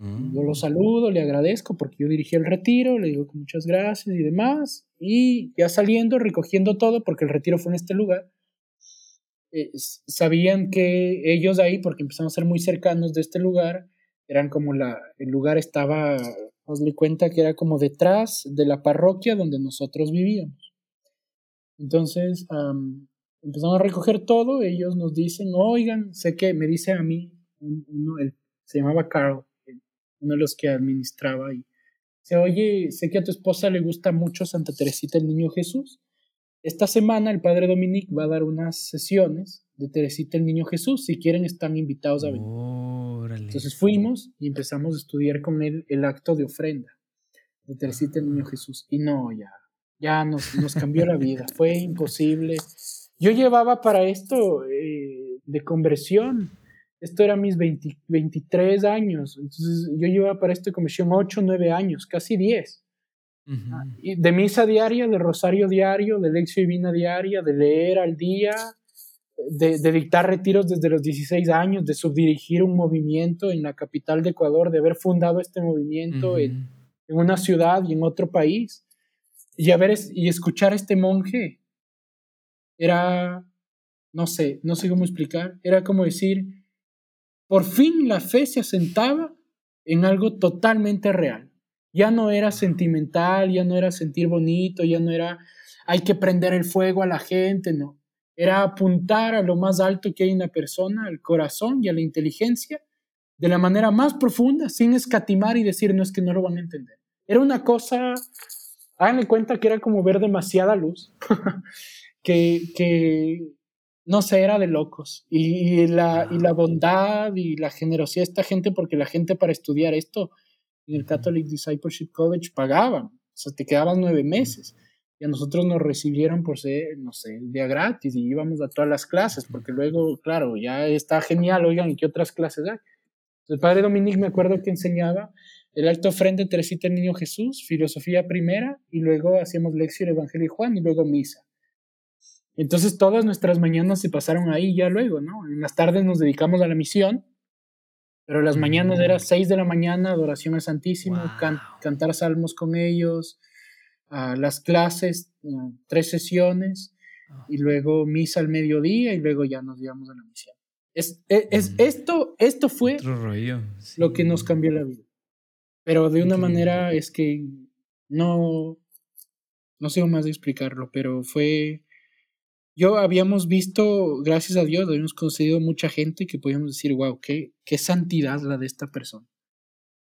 Yo lo mm. saludo, le agradezco porque yo dirigí el retiro, le digo que muchas gracias y demás. Y ya saliendo, recogiendo todo, porque el retiro fue en este lugar, eh, sabían que ellos ahí, porque empezamos a ser muy cercanos de este lugar, eran como la, el lugar estaba, os le cuenta que era como detrás de la parroquia donde nosotros vivíamos. Entonces, empezamos a recoger todo, ellos nos dicen, oigan, sé que, me dice a mí, uno, se llamaba Carl, uno de los que administraba y dice, oye, sé que a tu esposa le gusta mucho Santa Teresita el Niño Jesús esta semana el padre Dominique va a dar unas sesiones de Teresita el Niño Jesús. Si quieren, están invitados a venir. Entonces fuimos y empezamos a estudiar con él el acto de ofrenda de Teresita el Niño Jesús. Y no, ya, ya nos, nos cambió la vida. Fue imposible. Yo llevaba para esto eh, de conversión. Esto era mis 23 años. Entonces yo llevaba para esto de conversión 8, 9 años, casi 10. Ah, de misa diaria, de rosario diario, de lección divina diaria, de leer al día, de, dictar retiros desde los 16 años, de subdirigir un movimiento en la capital de Ecuador, de haber fundado este movimiento en, una ciudad y en otro país. Y, a ver, y escuchar a este monje era, no sé, no sé cómo explicar, era como decir, por fin la fe se asentaba en algo totalmente real ya no era sentimental, ya no era sentir bonito, ya no era hay que prender el fuego a la gente, no. Era apuntar a lo más alto que hay en la persona, al corazón y a la inteligencia, de la manera más profunda, sin escatimar y decir, no es que no lo van a entender. Era una cosa, háganle cuenta que era como ver demasiada luz, <laughs> que, que, no sé, era de locos. Y, la, y la bondad y la generosidad de esta gente, porque la gente para estudiar esto en el Catholic Discipleship College pagaban, o sea, te quedaban nueve meses. Y a nosotros nos recibieron por ser, no sé, el día gratis y íbamos a todas las clases, porque luego, claro, ya está genial, oigan, ¿y qué otras clases hay? El padre Dominique me acuerdo que enseñaba el alto frente Teresita el Niño Jesús, filosofía primera, y luego hacíamos lección Evangelio de Juan y luego misa. Entonces todas nuestras mañanas se pasaron ahí ya luego, ¿no? En las tardes nos dedicamos a la misión pero las mañanas era 6 de la mañana, adoración al Santísimo, cantar salmos con ellos, uh, las clases, uh, tres sesiones, ah. y luego misa al mediodía, y luego ya nos íbamos a la misión. Es, e, es, esto, esto fue lo que nos cambió la vida. Pero de una manera es que no, no sé más de explicarlo, pero fue yo habíamos visto, gracias a Dios, habíamos conocido mucha gente que podíamos decir, wow, qué, qué santidad la de esta persona.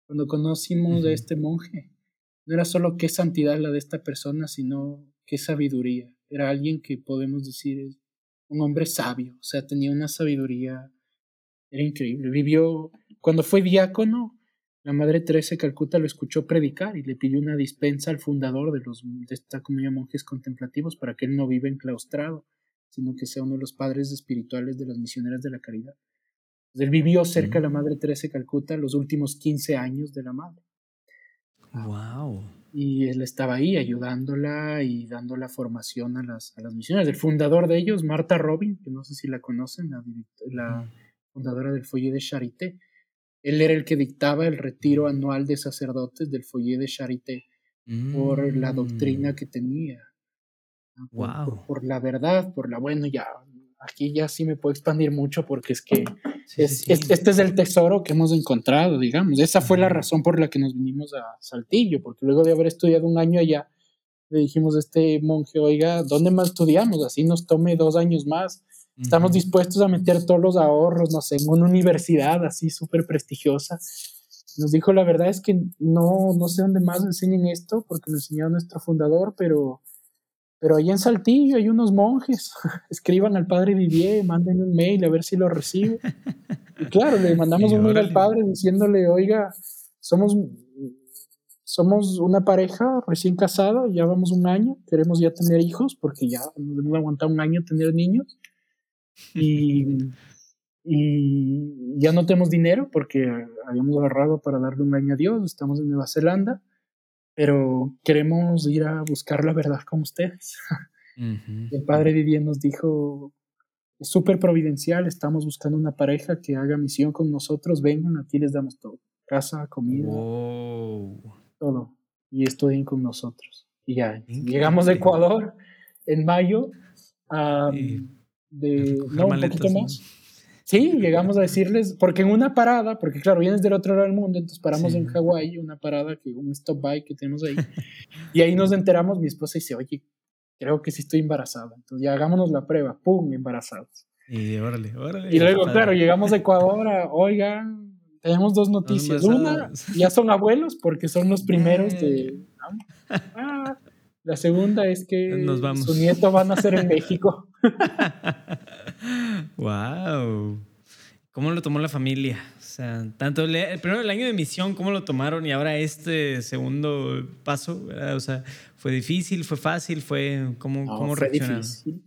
Cuando conocimos a este monje, no era solo qué santidad la de esta persona, sino qué sabiduría. Era alguien que podemos decir un hombre sabio, o sea, tenía una sabiduría, era increíble. Vivió, cuando fue diácono, la madre Teresa de Calcuta lo escuchó predicar y le pidió una dispensa al fundador de, los, de esta comunidad de monjes contemplativos para que él no viva enclaustrado, sino que sea uno de los padres espirituales de las misioneras de la caridad. él vivió cerca de la madre Teresa de Calcuta los últimos 15 años de la madre. Wow. Y él estaba ahí ayudándola y dando la formación a las, a las misioneras. El fundador de ellos, Marta Robin, que no sé si la conocen, la, la mm. fundadora del Foyer de Charité él era el que dictaba el retiro anual de sacerdotes del Foyer de Charité por la doctrina mm. que tenía. Wow. Por, la verdad, por la bueno, ya aquí ya sí me puedo expandir mucho porque es que este es el tesoro que hemos encontrado, digamos. Esa fue la razón por la que nos vinimos a Saltillo, porque luego de haber estudiado un año allá, le dijimos a este monje, oiga, ¿dónde más estudiamos? Así nos tome dos años más Estamos dispuestos a meter todos los ahorros, no sé, en una universidad así súper prestigiosa. Nos dijo, la verdad es que no, no sé dónde más enseñen esto, porque lo enseñó nuestro fundador, pero, pero allá en Saltillo hay unos monjes. <laughs> Escriban al padre Vivier, manden un mail a ver si lo recibe. Y claro, le mandamos un mail al padre diciéndole, oiga, somos, somos una pareja recién casada, ya vamos un año, queremos ya tener hijos, porque ya nos hemos aguantado un año tener niños y, y ya no tenemos dinero porque habíamos ahorrado para darle un año a Dios, estamos en Nueva Zelanda, pero queremos ir a buscar la verdad con ustedes. El padre Vivier nos dijo, es súper providencial, estamos buscando una pareja que haga misión con nosotros, vengan, aquí les damos todo, casa, comida, todo, y estudien con nosotros. Y ya, llegamos de Ecuador en mayo de no, un poquito más. Sí, llegamos a decirles, porque en una parada, porque claro, vienes del otro lado del mundo, entonces paramos en Hawái, una parada, que un stop by que tenemos ahí, y ahí nos enteramos, mi esposa dice, oye, creo que sí estoy embarazada, entonces ya hagámonos la prueba, ¡pum!, embarazados. Y órale, órale. Y luego, claro, llegamos a Ecuador, oigan, tenemos dos noticias. Una, ya son abuelos porque son los primeros de... Ah, la segunda es que su nieto va a nacer en México. <laughs> wow. ¿Cómo lo tomó la familia? O sea, tanto el, primero el año de misión, ¿cómo lo tomaron? Y ahora este segundo paso, O sea, ¿fue difícil? ¿Fue fácil? ¿Fue cómo, cómo fue difícil.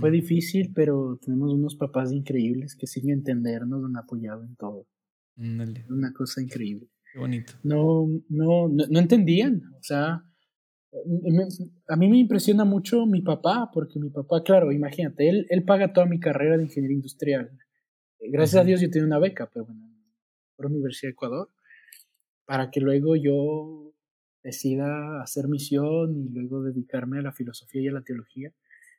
Fue difícil, pero tenemos unos papás increíbles que sin entendernos nos han apoyado en todo. Una cosa increíble. Qué bonito. No, no, no, no entendían. O sea, a mí me impresiona mucho mi papá, porque mi papá, claro, imagínate, él, él paga toda mi carrera de ingeniería industrial. Eh, gracias a Dios yo tenía una beca, pero bueno, por Universidad de Ecuador, para que luego yo decida hacer misión y luego dedicarme a la filosofía y a la teología.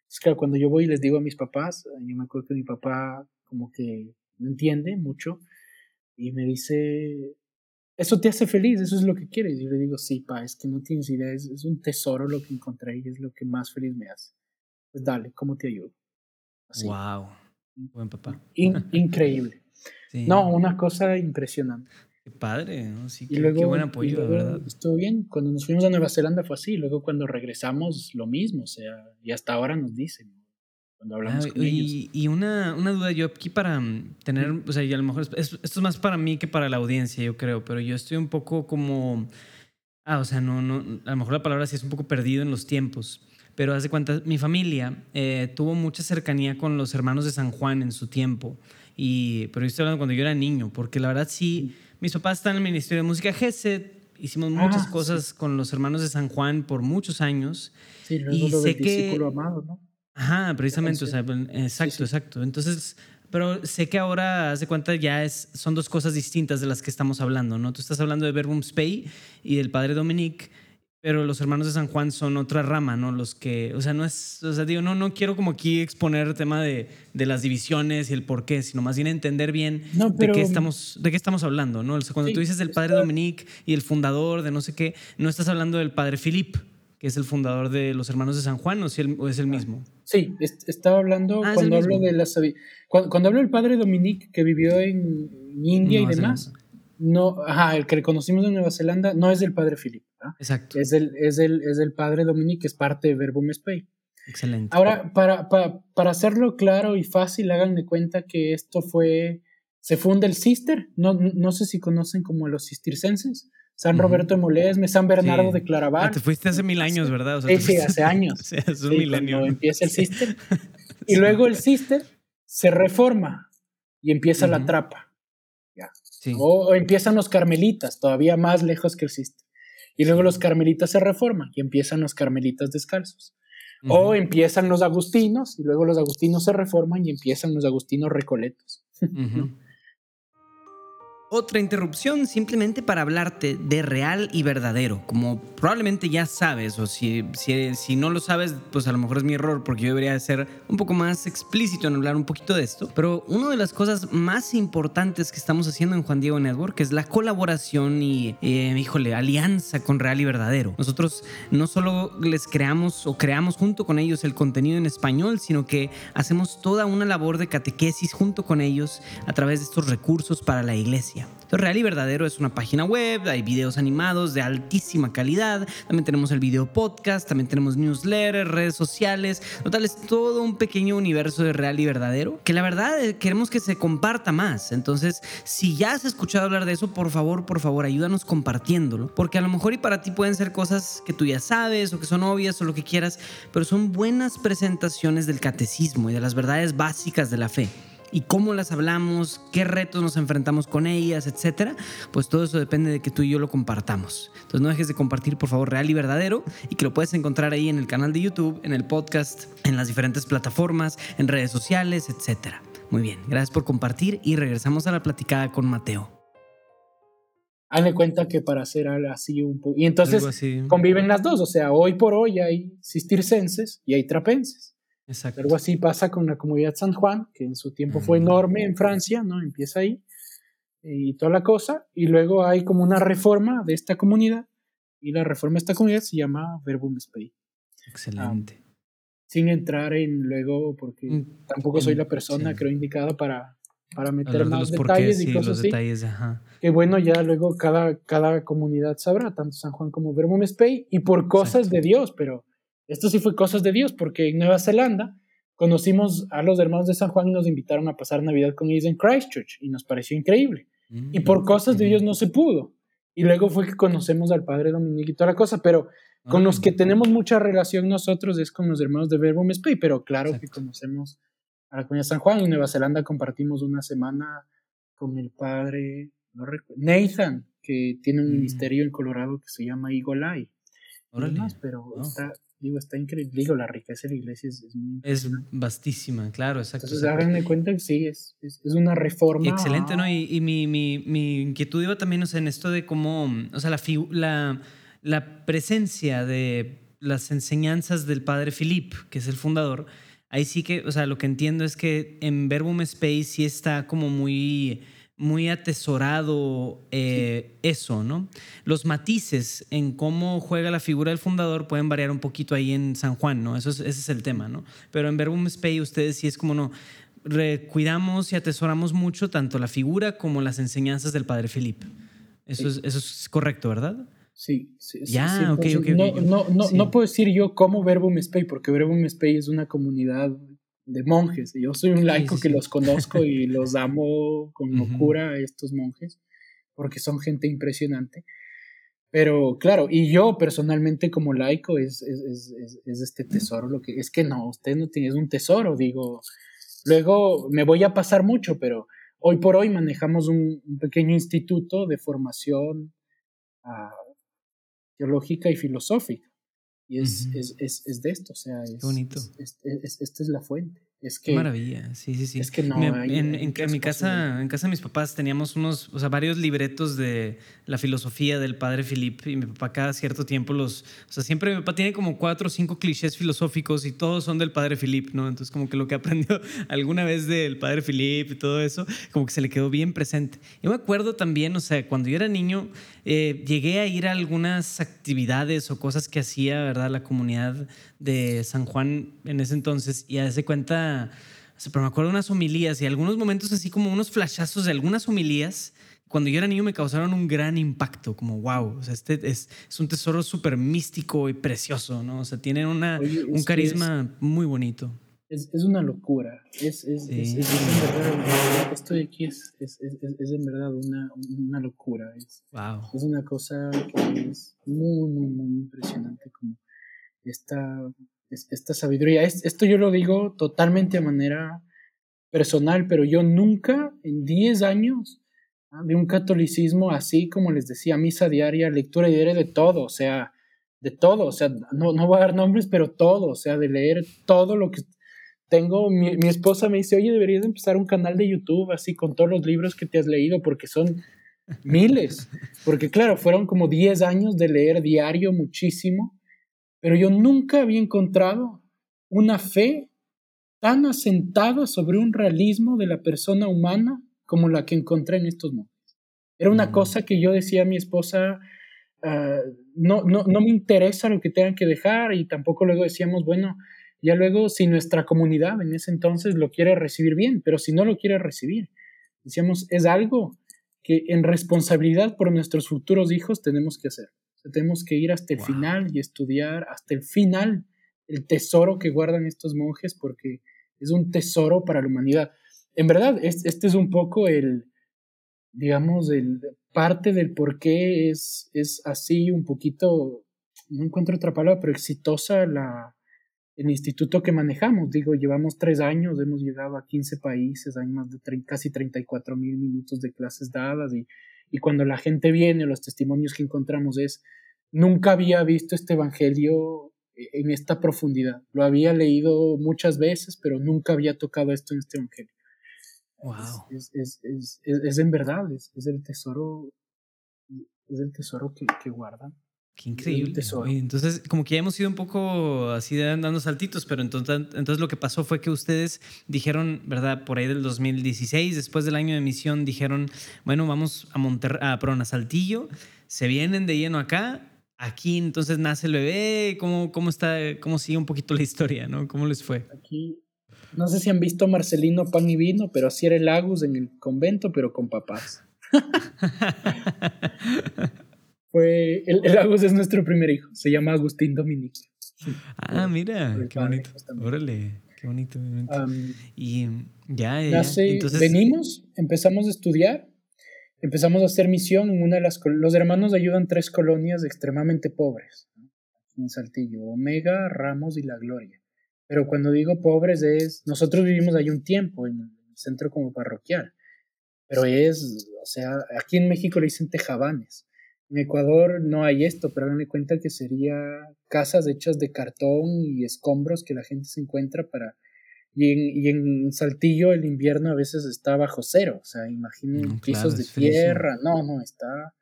Es que cuando yo voy y les digo a mis papás, yo me acuerdo que mi papá como que no entiende mucho y me dice, eso te hace feliz, eso es lo que quieres. Y yo le digo, sí, pa, es que no tienes idea, es, un tesoro lo que encontré y es lo que más feliz me hace. Pues dale, ¿cómo te ayudo? Wow, buen papá. <laughs> increíble. No, una cosa impresionante. Qué padre, ¿no? Sí, y luego, qué buen apoyo, verdad. Estuvo bien. Cuando nos fuimos a Nueva Zelanda fue así. Luego cuando regresamos, lo mismo. O sea, y hasta ahora nos dicen cuando hablamos ah, con y, Y una, una, duda yo aquí para mm, tener, o sea, y a lo mejor esto es más para mí que para la audiencia, yo creo, pero yo estoy un poco como, ah, o sea, no, no, a lo mejor la palabra sí es un poco perdido en los tiempos. Pero hace cuenta, mi familia eh, tuvo mucha cercanía con los hermanos de San Juan en su tiempo. Y, pero yo estoy hablando cuando yo era niño, porque la verdad sí, mis papás están en el Ministerio de Música GESET, hicimos muchas ah, cosas con los hermanos de San Juan por muchos años. Sí, y sé que, amado, ¿no? Ajá, precisamente, o sea, exacto, exacto. Entonces, pero sé que ahora, haz de cuenta, ya es, son dos cosas distintas de las que estamos hablando, ¿no? Tú estás hablando de Verbum Spey y del padre Dominique, pero los hermanos de San Juan son otra rama, ¿no? Los que, o sea, no es, o sea, digo, no, no quiero como aquí exponer el tema de, de las divisiones y el por qué, sino más bien entender bien de, qué estamos, de qué estamos hablando, ¿no? O sea, cuando tú dices del padre Dominique y el fundador de no sé qué, no estás hablando del padre Philippe que es el fundador de los Hermanos de San Juan, o, es el mismo? Sí, estaba hablando ah, cuando hablo de la cuando, cuando, hablo del padre Dominique que vivió en India y demás. No, ajá, el que conocimos en Nueva Zelanda no es el padre Philip. Exacto. Es el, es, es padre Dominique, que es parte de Verbum Spey. Excelente. Ahora, para, para, para hacerlo claro y fácil, háganme cuenta que esto fue se funda el Cister, no, no sé si conocen como los cistercenses, San Roberto de Molesme, San Bernardo de Claraval. Ah, te fuiste hace mil años, ¿verdad? sí, <laughs> hace años. Sí, hace un milenio. empieza el Cister. <laughs> y luego el Cister se reforma y empieza la trapa. Ya. O, empiezan los carmelitas, todavía más lejos que el Cister. Y luego los carmelitas se reforman y empiezan los carmelitas descalzos. O empiezan los agustinos y luego los agustinos se reforman y empiezan los agustinos recoletos. <laughs> Otra interrupción simplemente para hablarte de real y verdadero. Como probablemente ya sabes, o si, si, no lo sabes, pues a lo mejor es mi error, porque yo debería ser un poco más explícito en hablar un poquito de esto. Pero una de las cosas más importantes que estamos haciendo en Juan Diego Network es la colaboración y, eh, híjole, alianza con real y verdadero. Nosotros no solo les creamos o creamos junto con ellos el contenido en español, sino que hacemos toda una labor de catequesis junto con ellos a través de estos recursos para la iglesia. Real y Verdadero es una página web, hay videos animados de altísima calidad, también tenemos el video podcast, también tenemos newsletters, redes sociales, total es todo un pequeño universo de Real y Verdadero que la verdad eh, queremos que se comparta más. Entonces, si ya has escuchado hablar de eso, por favor, por favor, ayúdanos compartiéndolo, porque a lo mejor y para ti pueden ser cosas que tú ya sabes o que son obvias o lo que quieras, pero son buenas presentaciones del catecismo y de las verdades básicas de la fe y cómo las hablamos, qué retos nos enfrentamos con ellas, etcétera, pues todo eso depende de que tú y yo lo compartamos. Entonces no dejes de compartir, por favor, real y verdadero y que lo puedes encontrar ahí en el canal de YouTube, en el podcast, en las diferentes plataformas, en redes sociales, etcétera. Muy bien, gracias por compartir y regresamos a la platicada con Mateo. Hazle cuenta que para hacer así un poco. Y entonces conviven las dos, o sea, hoy por hoy hay cistircenses y hay trapenses. Exacto. Algo así pasa con la comunidad San Juan, que en su tiempo fue enorme en Francia, ¿no? Empieza ahí y toda la cosa, y luego hay como una reforma de esta comunidad, y la reforma de esta comunidad se llama Verbum Spei. Excelente. sin entrar en luego, porque mm, tampoco soy la persona, creo, indicada para, para meter más detalles y cosas así. Que bueno, ya luego cada, cada comunidad sabrá, tanto San Juan como Verbum Spei, y por cosas de Dios, pero esto sí fue cosas de Dios, porque en Nueva Zelanda conocimos a los hermanos de San Juan y nos invitaron a pasar Navidad con ellos en Christchurch y nos pareció increíble. y por mm, cosas de Dios no se pudo. Y luego fue que conocemos al Padre Dominique y toda la cosa, pero con los que ah. tenemos mucha relación nosotros es con los hermanos de Verbo Spey, pero claro que conocemos a la comunidad de San Juan. En Nueva Zelanda compartimos una semana con el Padre no Nathan, que tiene un mm. ministerio en Colorado que se llama Eagle Eye. pero está, Digo, está increíble. Digo, la riqueza de la iglesia es, es, vastísima, claro, exacto. Entonces, háganme cuenta que sí, es, es, una reforma. Excelente, ¿no? Y, y mi, mi, mi, inquietud iba también o sea, en esto de cómo, o sea, la, la, la presencia de las enseñanzas del padre Philip, que es el fundador, ahí sí que, o sea, lo que entiendo es que en Verbum Space sí está como muy muy atesorado eh, eso, ¿no? Los matices en cómo juega la figura del fundador pueden variar un poquito ahí en San Juan, ¿no? Eso ese es el tema, ¿no? Pero en Verbum Spey ustedes sí es como, no, cuidamos y atesoramos mucho tanto la figura como las enseñanzas del padre Felipe. Eso, es, eso es correcto, ¿verdad? Sí, sí. Ya, ok, ok. No, no, no, no, puedo decir yo cómo Verbum Spey, porque Verbum Spey es una comunidad de monjes. Yo soy un laico que los conozco y <laughs> los amo con locura a estos monjes, porque son gente impresionante. Pero claro, y yo personalmente como laico es, es, es, es, este tesoro lo que es que no, usted no tiene, es un tesoro, digo. Luego me voy a pasar mucho, pero hoy por hoy manejamos un, pequeño instituto de formación uh, teológica y filosófica. Y es, es, es, es, de esto, o sea, es, bonito. esta es la fuente. Es que, Qué maravilla, sí, sí, sí. Es que no en, en, mi casa, en casa de mis papás teníamos unos, o sea, varios libretos de la filosofía del padre Philip y mi papá cada cierto tiempo los, o sea, siempre mi papá tiene como cuatro o cinco clichés filosóficos y todos son del padre Philip, ¿no? Entonces como que lo que <laughs> aprendió alguna vez del padre Philip y todo eso, como que se le quedó bien presente. Yo me acuerdo también, o sea, cuando yo era niño, eh, llegué a ir a algunas actividades o cosas que hacía, ¿verdad? La comunidad de San Juan en ese entonces y a ese cuenta, pero me acuerdo de unas homilías y algunos momentos así como unos flashazos de algunas homilías. Cuando yo era niño me causaron un gran impacto, como wow, o sea, este es, es un tesoro súper místico y precioso, ¿no? O sea, tiene una, un carisma muy bonito. es, es una locura. Es, es, es, es en verdad, esto de aquí es, es, en verdad una, una locura. Es, wow. es una cosa que es muy, muy, muy impresionante como esta, esta sabiduría. esto yo lo digo totalmente a manera personal, pero yo nunca en 10 años de un catolicismo así, como les decía, misa diaria, lectura diaria de todo, o sea, de todo, o sea, no, no voy a dar nombres, pero todo, o sea, de leer todo lo que tengo, mi, mi, esposa me dice, oye, deberías empezar un canal de YouTube así con todos los libros que te has leído, porque son miles, <laughs> porque claro, fueron como 10 años de leer diario muchísimo, pero yo nunca había encontrado una fe tan asentada sobre un realismo de la persona humana como la que encontré en estos monjes. Era una cosa que yo decía a mi esposa, ah, no, no, no me interesa lo que tengan que dejar y tampoco luego decíamos, bueno, ya luego si nuestra comunidad en ese entonces lo quiere recibir bien, pero si no lo quiere recibir, decíamos, es algo que en responsabilidad por nuestros futuros hijos tenemos que hacer. Tenemos que ir hasta el final y estudiar hasta el final el tesoro que guardan estos monjes porque es un tesoro para la humanidad. En verdad, este es un poco el, digamos, el parte del por qué es, es así un poquito, no encuentro otra palabra, pero exitosa la, el instituto que manejamos. Digo, llevamos tres años, hemos llegado a 15 países, hay más de casi 34 mil minutos de clases dadas y, y cuando la gente viene, los testimonios que encontramos es, nunca había visto este evangelio en esta profundidad. Lo había leído muchas veces, pero nunca había tocado esto en este evangelio. Wow. Es, es, es, es en verdad, es, el tesoro, es el tesoro que, que guardan. Qué increíble. Entonces, como que ya hemos ido un poco así dando saltitos, pero entonces, entonces lo que pasó fue que ustedes dijeron, ¿verdad? Por ahí del 2016, después del año de misión, dijeron, bueno, vamos a Monterrey, a, perdón, a Saltillo, se vienen de lleno acá Aquí entonces nace el bebé, ¿cómo, cómo está, cómo sigue un poquito la historia, ¿no? ¿Cómo les fue? Aquí, no sé si han visto Marcelino Pan y Vino, pero así era el Agus en el convento, pero con papás. <laughs> fue, el, el, Agus es nuestro primer hijo, se llama Agustín Dominique. Ah, mira, qué bonito. Órale, qué bonito. y ya, ya, entonces... Venimos, empezamos a estudiar empezamos a hacer misión en una de las... Los hermanos ayudan tres colonias extremadamente pobres, en Saltillo, Omega, Ramos y La Gloria. Pero cuando digo pobres es... Nosotros vivimos ahí un tiempo, en el centro como parroquial, pero es, o sea, aquí en México le dicen tejabanes. En Ecuador no hay esto, pero háganle cuenta que sería casas hechas de cartón y escombros que la gente se encuentra para y en, Saltillo el invierno a veces está bajo cero, o sea, imaginen pisos de tierra, no, no, está...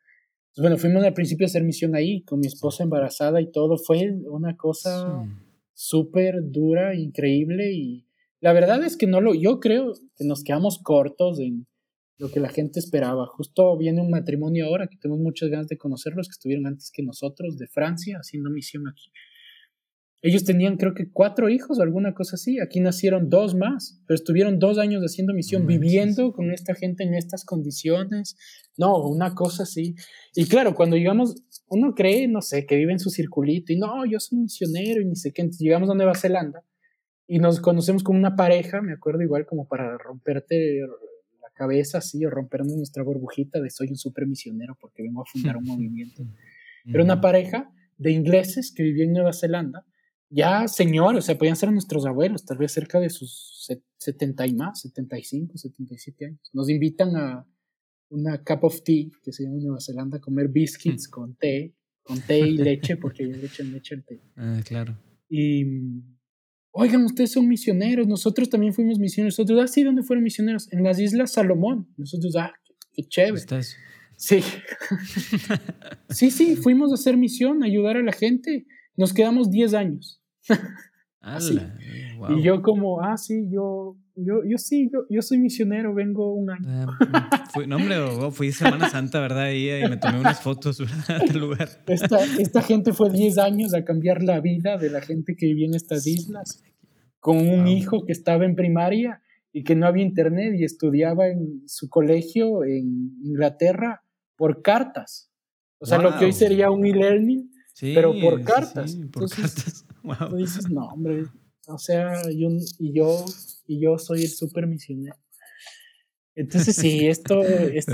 Pues bueno, fuimos al principio a hacer misión ahí, con mi esposa embarazada y todo, fue una cosa súper dura, increíble y la verdad es que no lo, yo creo que nos quedamos cortos en lo que la gente esperaba. Justo viene un matrimonio ahora que tenemos muchas ganas de conocerlos, que estuvieron antes que nosotros, de Francia, haciendo misión aquí. Ellos tenían creo que cuatro hijos o alguna cosa así. Aquí nacieron dos más, pero estuvieron dos años haciendo misión, viviendo con esta gente en estas condiciones. No, una cosa así. Y claro, cuando llegamos, uno cree, no sé, que vive en su circulito y no, yo soy misionero y ni sé qué. Entonces llegamos a Nueva Zelanda y nos conocemos con una pareja, me acuerdo igual como para romperte cabeza así o rompernos nuestra burbujita de soy un super misionero porque vengo a fundar un <laughs> movimiento. Pero una pareja de ingleses que vivía en Nueva Zelanda ya señores, o sea, podían ser nuestros abuelos, tal vez cerca de sus 70 y más, 75, 77 años. Nos invitan a una cup of tea, que se llama en Nueva Zelanda, a comer biscuits con té, con té y leche, porque ellos le echan leche al té. Ah, claro. Y, oigan, ustedes son misioneros, nosotros también fuimos misioneros. Nosotros, ah, sí, ¿dónde fueron misioneros? En las Islas Salomón. Nosotros, ah, qué, chévere. ¿Estás? Sí. <laughs> sí, sí, fuimos a hacer misión, a ayudar a la gente. Nos quedamos 10 años. <laughs> Y yo como, ah, sí, yo, yo, yo sí, yo, yo soy misionero, vengo un año. Ah, fui, no, hombre, fui Semana Santa, ¿verdad? Y, y me tomé unas fotos en lugar. Esta, esta gente fue 10 años a cambiar la vida de la gente que vivía en estas islas, con un hijo que estaba en primaria y que no había internet y estudiaba en su colegio en Inglaterra por cartas. O sea, lo que hoy sería un e-learning, pero por cartas. por cartas. <laughs> Wow. dices, no, hombre, O sea, y, y yo, y yo soy el super misionero. Entonces, sí, <laughs> esto, esto,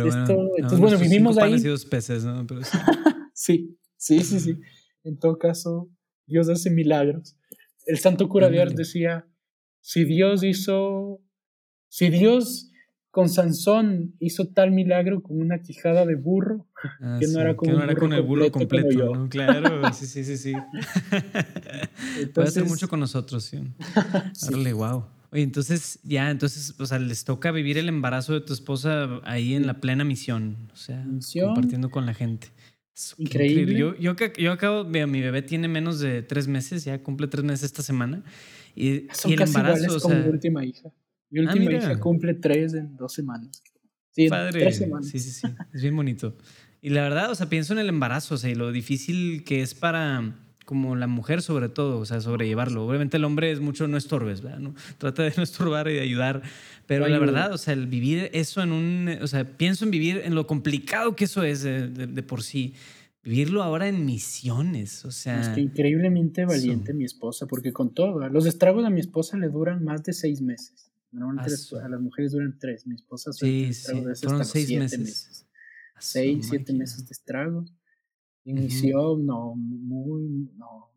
entonces, bueno, vivimos ahí. peces, ¿no? <laughs> sí. sí, sí, sí, En todo caso, Dios hace milagros. El santo cura de Ars decía, si Dios hizo, si Dios con Sansón hizo tal milagro con una quijada de burro, ah, que no era, con, con, el burro completo. Claro, <laughs> sí, sí, sí, sí. Puede hacer mucho con nosotros, sí. <laughs> Darle, wow. Oye, entonces, ya, entonces, o sea, les toca vivir el embarazo de tu esposa ahí en la plena misión, o sea, compartiendo con la gente. increíble. Yo, yo, yo, acabo, mi bebé tiene menos de tres meses, ya cumple tres meses esta semana. Y, Son el embarazo, o sea, mi última hija. Mi ah, última hija cumple tres en dos semanas. Sí, Padre. tres semanas. Sí, sí, sí. Es bien bonito. Y la verdad, o sea, pienso en el embarazo, o sea, y lo difícil que es para como la mujer sobre todo, o sea, sobrellevarlo. Obviamente el hombre es mucho no estorbes, ¿verdad? ¿No? <laughs> Trata de no estorbar y de ayudar, pero la verdad, o sea, el vivir eso en un, o sea, pienso en vivir en lo complicado que eso es de, por sí. Vivirlo ahora en misiones, o sea... Es que increíblemente valiente mi esposa, porque con todo, los estragos a mi esposa le duran más de seis meses. Normalmente a las mujeres duran tres, mi esposa sí, sí, fueron seis meses. meses. Seis, siete meses de estragos. Inició, no, muy, no.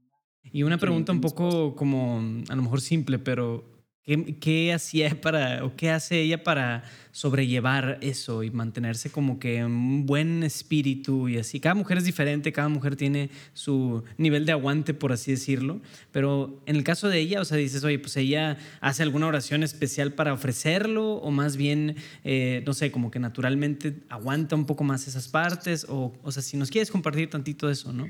Y una pregunta un poco como, a lo mejor simple, pero ¿Qué, ¿Qué, hacía para, o qué hace ella para sobrellevar eso y mantenerse como que en un buen espíritu y así? Cada mujer es diferente, cada mujer tiene su nivel de aguante, por así decirlo, pero en el caso de ella, o sea, dices, oye, pues ella hace alguna oración especial para ofrecerlo o más bien, eh, no sé, como que naturalmente aguanta un poco más esas partes, o, o sea, si nos quieres compartir tantito eso, ¿no?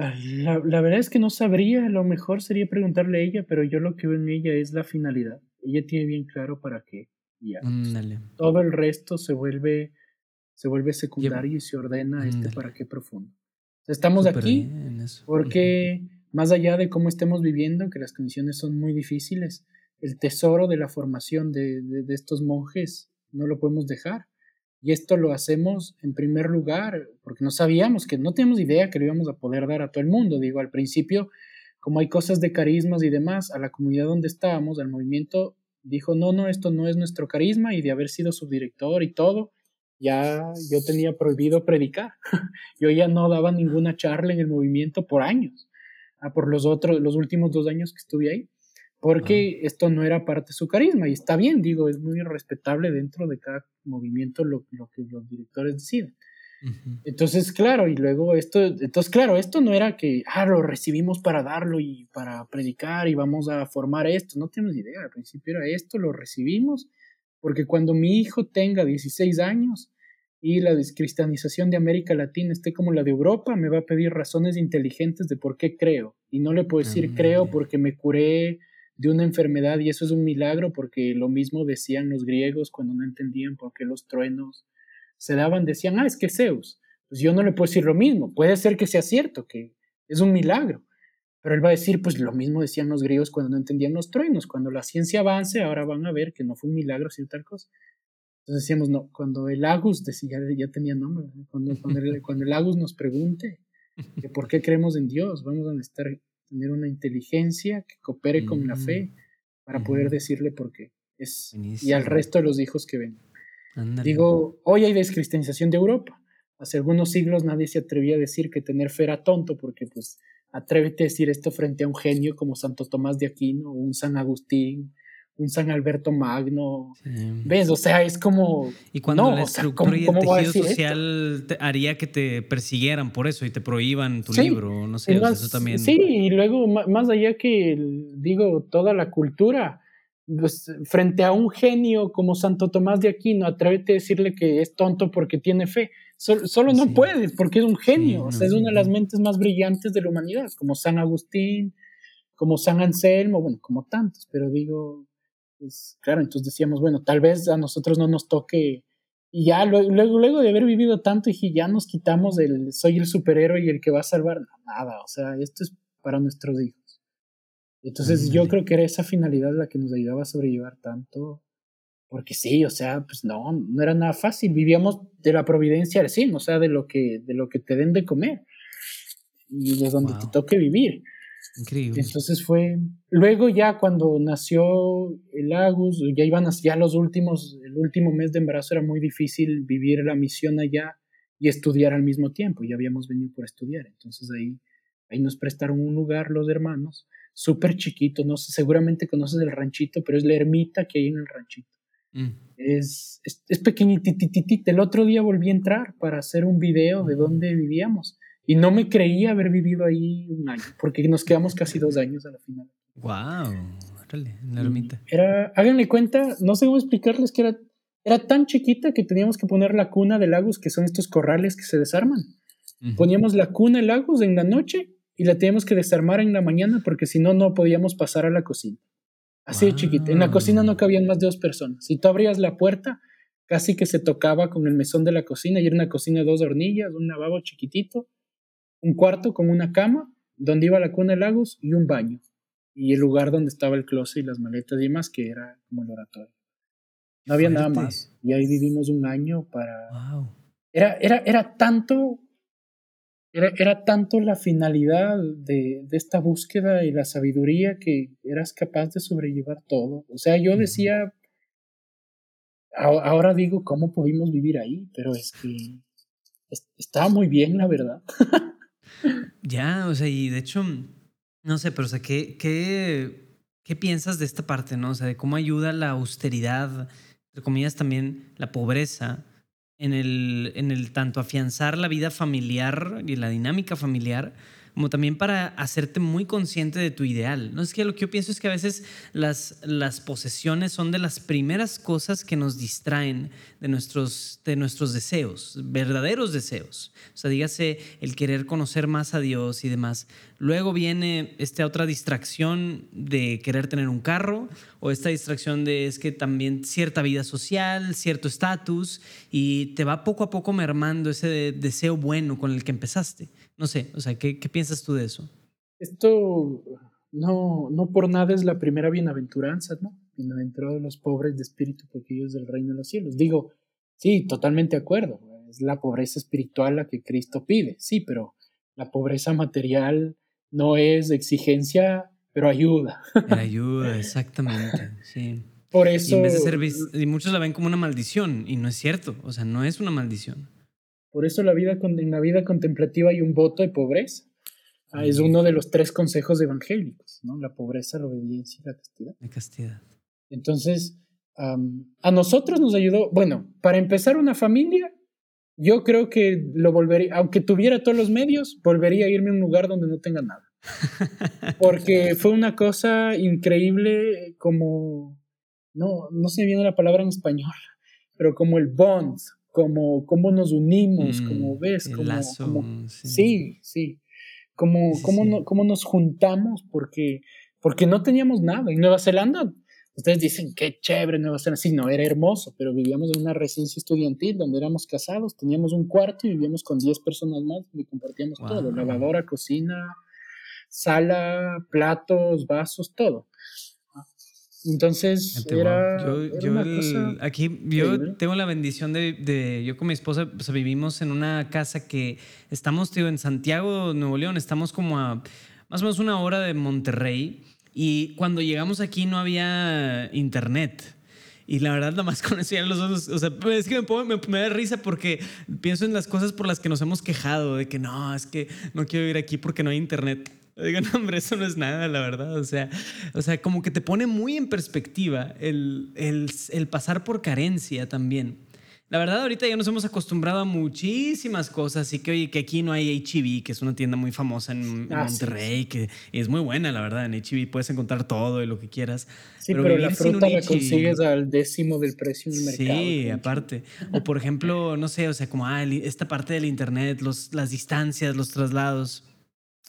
Ah, la, la, verdad es que no sabría, lo mejor sería preguntarle a ella, pero yo lo que veo en ella es la finalidad. Ella tiene bien claro para qué. Ya. Todo el resto se vuelve, se vuelve secundario y se ordena este para qué profundo. estamos aquí porque más allá de cómo estemos viviendo, que las condiciones son muy difíciles, el tesoro de la formación de, de, de estos monjes no lo podemos dejar. Y esto lo hacemos en primer lugar porque no sabíamos que no teníamos idea que lo íbamos a poder dar a todo el mundo. Digo, al principio, como hay cosas de carismas y demás, a la comunidad donde estábamos, al movimiento, dijo, no, no, esto no es nuestro carisma y de haber sido subdirector y todo, ya yo tenía prohibido predicar. <laughs> yo ya no daba ninguna charla en el movimiento por años, ah, por los otros, los últimos dos años que estuve ahí porque esto no era parte de su carisma y está bien, digo, es muy respetable dentro de cada movimiento lo, lo que los directores deciden. Entonces, claro, y luego esto, entonces, claro, esto no era que, ah, lo recibimos para darlo y para predicar y vamos a formar esto, no tenemos idea, al principio era esto, lo recibimos, porque cuando mi hijo tenga 16 años y la descristianización de América Latina esté como la de Europa, me va a pedir razones inteligentes de por qué creo, y no le puedo decir creo porque me curé de una enfermedad y eso es un milagro porque lo mismo decían los griegos cuando no entendían por qué los truenos se daban, decían, ah, es que Zeus. Pues yo no le puedo decir lo mismo, puede ser que sea cierto, que es un milagro, pero él va a decir, pues lo mismo decían los griegos cuando no entendían los truenos, cuando la ciencia avance, ahora van a ver que no fue un milagro, sino tal. Entonces decíamos, no, cuando el Agus, decía, ya, tenía nombre, cuando, el, Agus nos pregunte que por qué creemos en Dios, vamos a estar tener una inteligencia que coopere con la fe para poder decirle por qué. Es, y al resto de los hijos que ven. Digo, hoy hay descristianización de Europa. Hace algunos siglos nadie se atrevía a decir que tener fe era tonto, porque pues atrévete a decir esto frente a un genio como Santo Tomás de Aquino o un San Agustín un San Alberto Magno. ¿Ves? O sea, es como. Y cuando la estructura y el tejido social haría que te persiguieran por eso y te prohíban tu libro, no sé, eso también. Sí, y luego, más allá que, digo, toda la cultura, pues, frente a un genio como Santo Tomás de Aquino, atrévete a decirle que es tonto porque tiene fe. Solo, no puede, porque es un genio, o sea, es una de las mentes más brillantes de la humanidad, como San Agustín, como San Anselmo, bueno, como tantos, pero digo, pues claro, entonces decíamos, bueno, tal vez a nosotros no nos toque, y ya luego, luego de haber vivido tanto, y ya nos quitamos el soy el superhéroe y el que va a salvar, nada, o sea, esto es para nuestros hijos. Entonces yo creo que era esa finalidad la que nos ayudaba a sobrellevar tanto, porque sí, o sea, pues no, no era nada fácil, vivíamos de la providencia sí, o sea, de lo que, de lo que te den de comer y de donde te toque vivir. Increíble. Entonces fue. Luego, ya cuando nació el Agus, ya iban ya los últimos, el último mes de embarazo era muy difícil vivir la misión allá y estudiar al mismo tiempo. Ya habíamos venido por estudiar. Entonces ahí, ahí nos prestaron un lugar los hermanos, súper chiquito. No sé, seguramente conoces el ranchito, pero es la ermita que hay en el ranchito. Mm. Es, es, es. El otro día volví a entrar para hacer un video de dónde vivíamos y no me creía haber vivido ahí un año, porque nos quedamos casi dos años a la final. ¡Wow! la ermita. Era, háganle cuenta, no sé cómo explicarles que era, era tan chiquita que teníamos que poner la cuna de lagos, que son estos corrales que se desarman. Poníamos la cuna de lagos en la noche y la teníamos que desarmar en la mañana porque si no, no podíamos pasar a la cocina. Así de chiquita. En la cocina no cabían más de dos personas. Si tú abrías la puerta, casi que se tocaba con el mesón de la cocina y era una cocina de dos hornillas, un lavabo chiquitito un cuarto con una cama, donde iba la cuna de lagos y un baño. Y el lugar donde estaba el closet y las maletas y demás, que era como el oratorio. No había nada más. Y ahí vivimos un año para... Era, era, era tanto... Era, era tanto la finalidad de, de, esta búsqueda y la sabiduría que eras capaz de sobrellevar todo. O sea, yo decía, ahora digo, ¿cómo pudimos vivir ahí? Pero es que estaba muy bien, la verdad. <laughs> Ya, o sea, y de hecho, no sé, pero o sea, ¿qué, qué, qué piensas de esta parte, no? O sea, de cómo ayuda la austeridad, entre comillas, también la pobreza en el, en el tanto afianzar la vida familiar y la dinámica familiar, como también para hacerte muy consciente de tu ideal. No es que lo que yo pienso es que a veces las, las posesiones son de las primeras cosas que nos distraen de nuestros, de nuestros deseos, verdaderos deseos. O sea, dígase el querer conocer más a Dios y demás. Luego viene esta otra distracción de querer tener un carro o esta distracción de es que también cierta vida social, cierto estatus y te va poco a poco mermando ese deseo bueno con el que empezaste. No sé, o sea, ¿qué, qué piensas tú de eso? Esto no, no por nada es la primera bienaventuranza, ¿no? Bienaventurados los pobres de espíritu, porque ellos del reino de los cielos. Digo, sí, totalmente de acuerdo. Es la pobreza espiritual la que Cristo pide, sí, pero la pobreza material no es exigencia, pero ayuda. ayuda, exactamente, sí. Por eso. Y, muchos la ven como una maldición, y no es cierto, o sea, no es una maldición. Por eso la vida, en la vida contemplativa hay un voto de pobreza. Ah, es uno de los tres consejos evangélicos, ¿no? La pobreza, la obediencia y la castidad. La castidad. Entonces, a nosotros nos ayudó, bueno, para empezar una familia, yo creo que lo volvería, aunque tuviera todos los medios, volvería a irme a un lugar donde no tenga nada. <laughs> Porque fue una cosa increíble como, no, no sé bien la palabra en español, pero como el bond, como cómo nos unimos, como mm, ves, como, lazo, sí. sí, como, como, nos juntamos porque, porque no teníamos nada. En Nueva Zelanda, ustedes dicen, qué chévere Nueva Zelanda, sí, no, era hermoso, pero vivíamos en una residencia estudiantil donde éramos casados, teníamos un cuarto y vivíamos con 10 personas más y compartíamos todo, lavadora, cocina, sala, platos, vasos, todo. Entonces, era, yo, aquí yo tengo la bendición de, yo con mi esposa vivimos en una casa que estamos tío, en Santiago, Nuevo León, estamos como a más o menos una hora de Monterrey y cuando llegamos aquí no había internet. Y la verdad, nada más <laughs> con eso ya los otros, o sea, es que me, me, da risa porque pienso en las cosas por las que nos hemos quejado, de que no, es que no quiero ir aquí porque no hay internet. Digo, <laughs> no, hombre, eso no es nada, la verdad. O sea, o sea como que te pone muy en perspectiva el, el, el pasar por carencia también. La verdad, ahorita ya nos hemos acostumbrado a muchísimas cosas. Y que, oye, que aquí no hay HB, que es una tienda muy famosa en ah, Monterrey, que es muy buena, la verdad. En HB puedes encontrar todo y lo que quieras. Sí, pero, la fruta la consigues al décimo del precio en el mercado. Sí, aparte. O por ejemplo, no sé, o sea, como ah, esta parte del internet, los, las distancias, los traslados.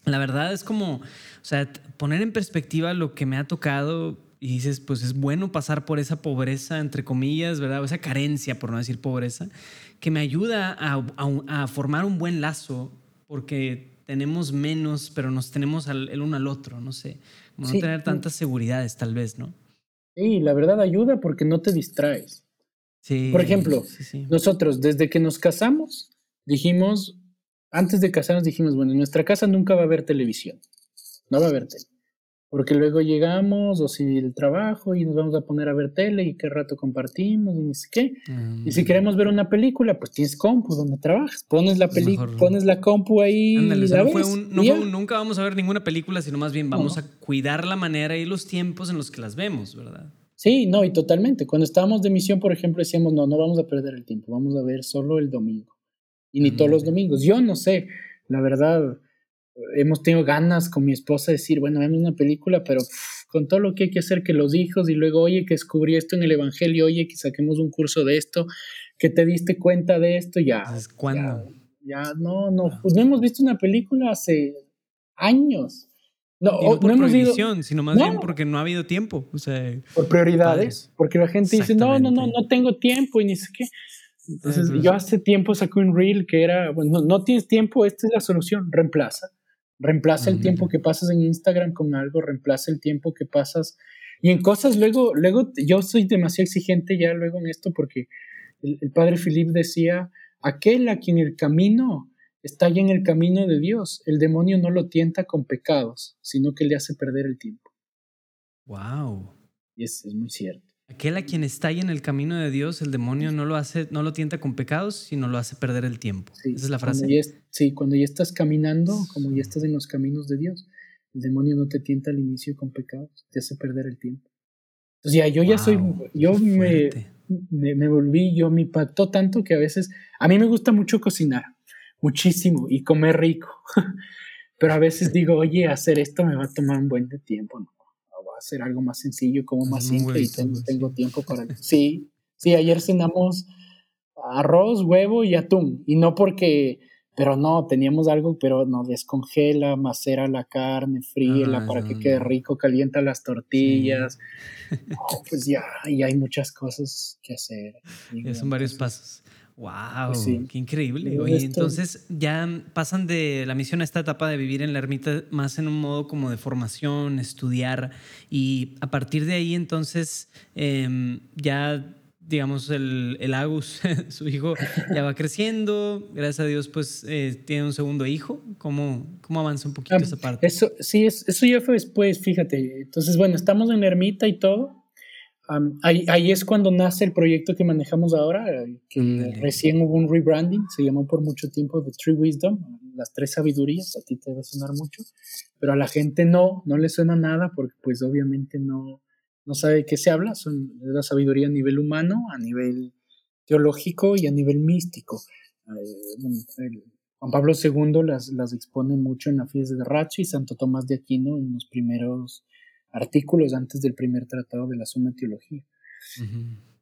La verdad es como, o sea, poner en perspectiva lo que me ha tocado y dices, pues es bueno pasar por esa pobreza, entre comillas, ¿verdad? O esa carencia, por no decir pobreza, que me ayuda a, a, formar un buen lazo, porque tenemos menos, pero nos tenemos el uno al otro, no sé, como no tener tantas seguridades, tal vez, ¿no? Sí, la verdad ayuda porque no te distraes. Sí. Por ejemplo, nosotros desde que nos casamos dijimos, antes de casarnos dijimos, bueno, en nuestra casa nunca va a haber televisión. no va a haber tele. Porque luego llegamos, o si el trabajo, y nos vamos a poner a ver tele, y qué rato compartimos, y ni sé qué. Y si Mm. queremos ver una película, pues tienes compu donde trabajas. Pones la película, pones la compu ahí Ándale, y la no fue ves, un- no fue un nunca vamos a ver ninguna película, sino más bien vamos No. a cuidar la manera y los tiempos en los que las vemos, ¿verdad? Sí, no, y totalmente. Cuando estábamos de misión, por ejemplo, decíamos, no, no vamos a perder el tiempo, vamos a ver solo el domingo. Y ni todos los Mm. domingos. Yo no sé, la verdad, hemos tenido ganas con mi esposa de decir, bueno, vemos una película, pero con todo lo que hay que hacer, que los hijos, y luego, oye, que descubrí esto en el Evangelio, oye, que saquemos un curso de esto, que te diste cuenta de esto, ya. ¿cuándo? Ya, no, no, pues no hemos visto una película hace años. No, Y no por no hemos ido sino más bien porque no ha habido tiempo. O sea, por prioridades, porque la gente dice, no, no, no, no tengo tiempo y ni sé qué. Entonces, Entonces- yo hace tiempo saqué un reel que era, bueno, no, no tienes tiempo, esta es la solución, reemplaza. Reemplaza el tiempo que pasas en Instagram con algo, reemplaza el tiempo que pasas. Y en cosas luego, luego yo soy demasiado exigente ya luego en esto porque el, el padre Philip decía, aquel a quien el camino está ya en el camino de Dios, el demonio no lo tienta con pecados, sino que le hace perder el tiempo. wow. Y es, es muy cierto. Aquel a quien está ahí en el camino de Dios, el demonio no lo hace, no lo tienta con pecados, sino lo hace perder el tiempo. Sí, Esa es la cuando frase. ya es- sí, cuando ya estás caminando, como ya estás en los caminos de Dios, el demonio no te tienta al inicio con pecados, te hace perder el tiempo. Entonces ya yo ya soy, yo me, me volví, yo me impactó tanto que a veces, a mí me gusta mucho cocinar, muchísimo, y comer rico, <laughs> pero a veces digo, oye, hacer esto me va a tomar un buen de tiempo, ¿no? Hacer algo más sencillo, como más simple y tengo, sí. tengo tiempo para... Sí, sí, ayer cenamos arroz, huevo y atún, y no porque... Pero no, teníamos algo, pero no, descongela, macera la carne, fríela Ah, para que quede rico, calienta las tortillas. <laughs> No, pues ya, y hay muchas cosas que hacer. Ya son varios pasos. Wow, sí. qué increíble. Oye, esto- entonces ya pasan de la misión a esta etapa de vivir en la ermita más en un modo como de formación, estudiar y a partir de ahí entonces em, ya digamos el, el Agus, <laughs> su hijo, ya va creciendo. Gracias a Dios pues eh, tiene un segundo hijo. ¿Cómo, cómo avanza un poquito Ah, esa parte? Eso, sí, es, eso ya fue después, fíjate. Entonces, bueno, estamos en la ermita y todo. Am, ahí, ahí es cuando nace el proyecto que manejamos ahora, eh, que recién hubo un rebranding, se llamó por mucho tiempo The Tree Wisdom, las tres sabidurías, a ti te debe sonar mucho, pero a la gente no, no le suena nada porque pues obviamente no, no sabe de qué se habla, son la sabiduría a nivel humano, a nivel teológico y a nivel místico. Eh, bueno, el- Juan Pablo II las, las expone mucho en la fiesta de Racho y Santo Tomás de Aquino en los primeros artículos antes del primer tratado de la Suma Teología.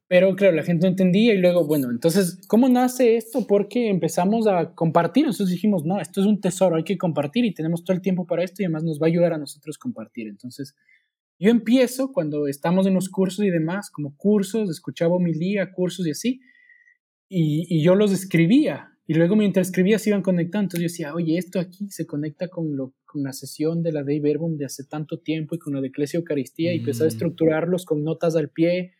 Pero claro, la gente no entendía y luego, bueno, entonces, ¿cómo nace esto? Porque empezamos a compartir, nosotros dijimos, no, esto es un tesoro, hay que compartir y tenemos todo el tiempo para esto y además nos va a ayudar a nosotros compartir. Entonces, yo empiezo cuando estamos en los cursos y demás, como cursos, escuchaba homilía, cursos y así, y, y yo los escribía. Y luego mientras escribía se iban conectando. Entonces yo decía, oye, esto aquí se conecta con, lo, con la sesión de la Dei Verbum de hace tanto tiempo y con la de Iglesia Eucaristía y empecé a Mm. estructurarlos con notas al pie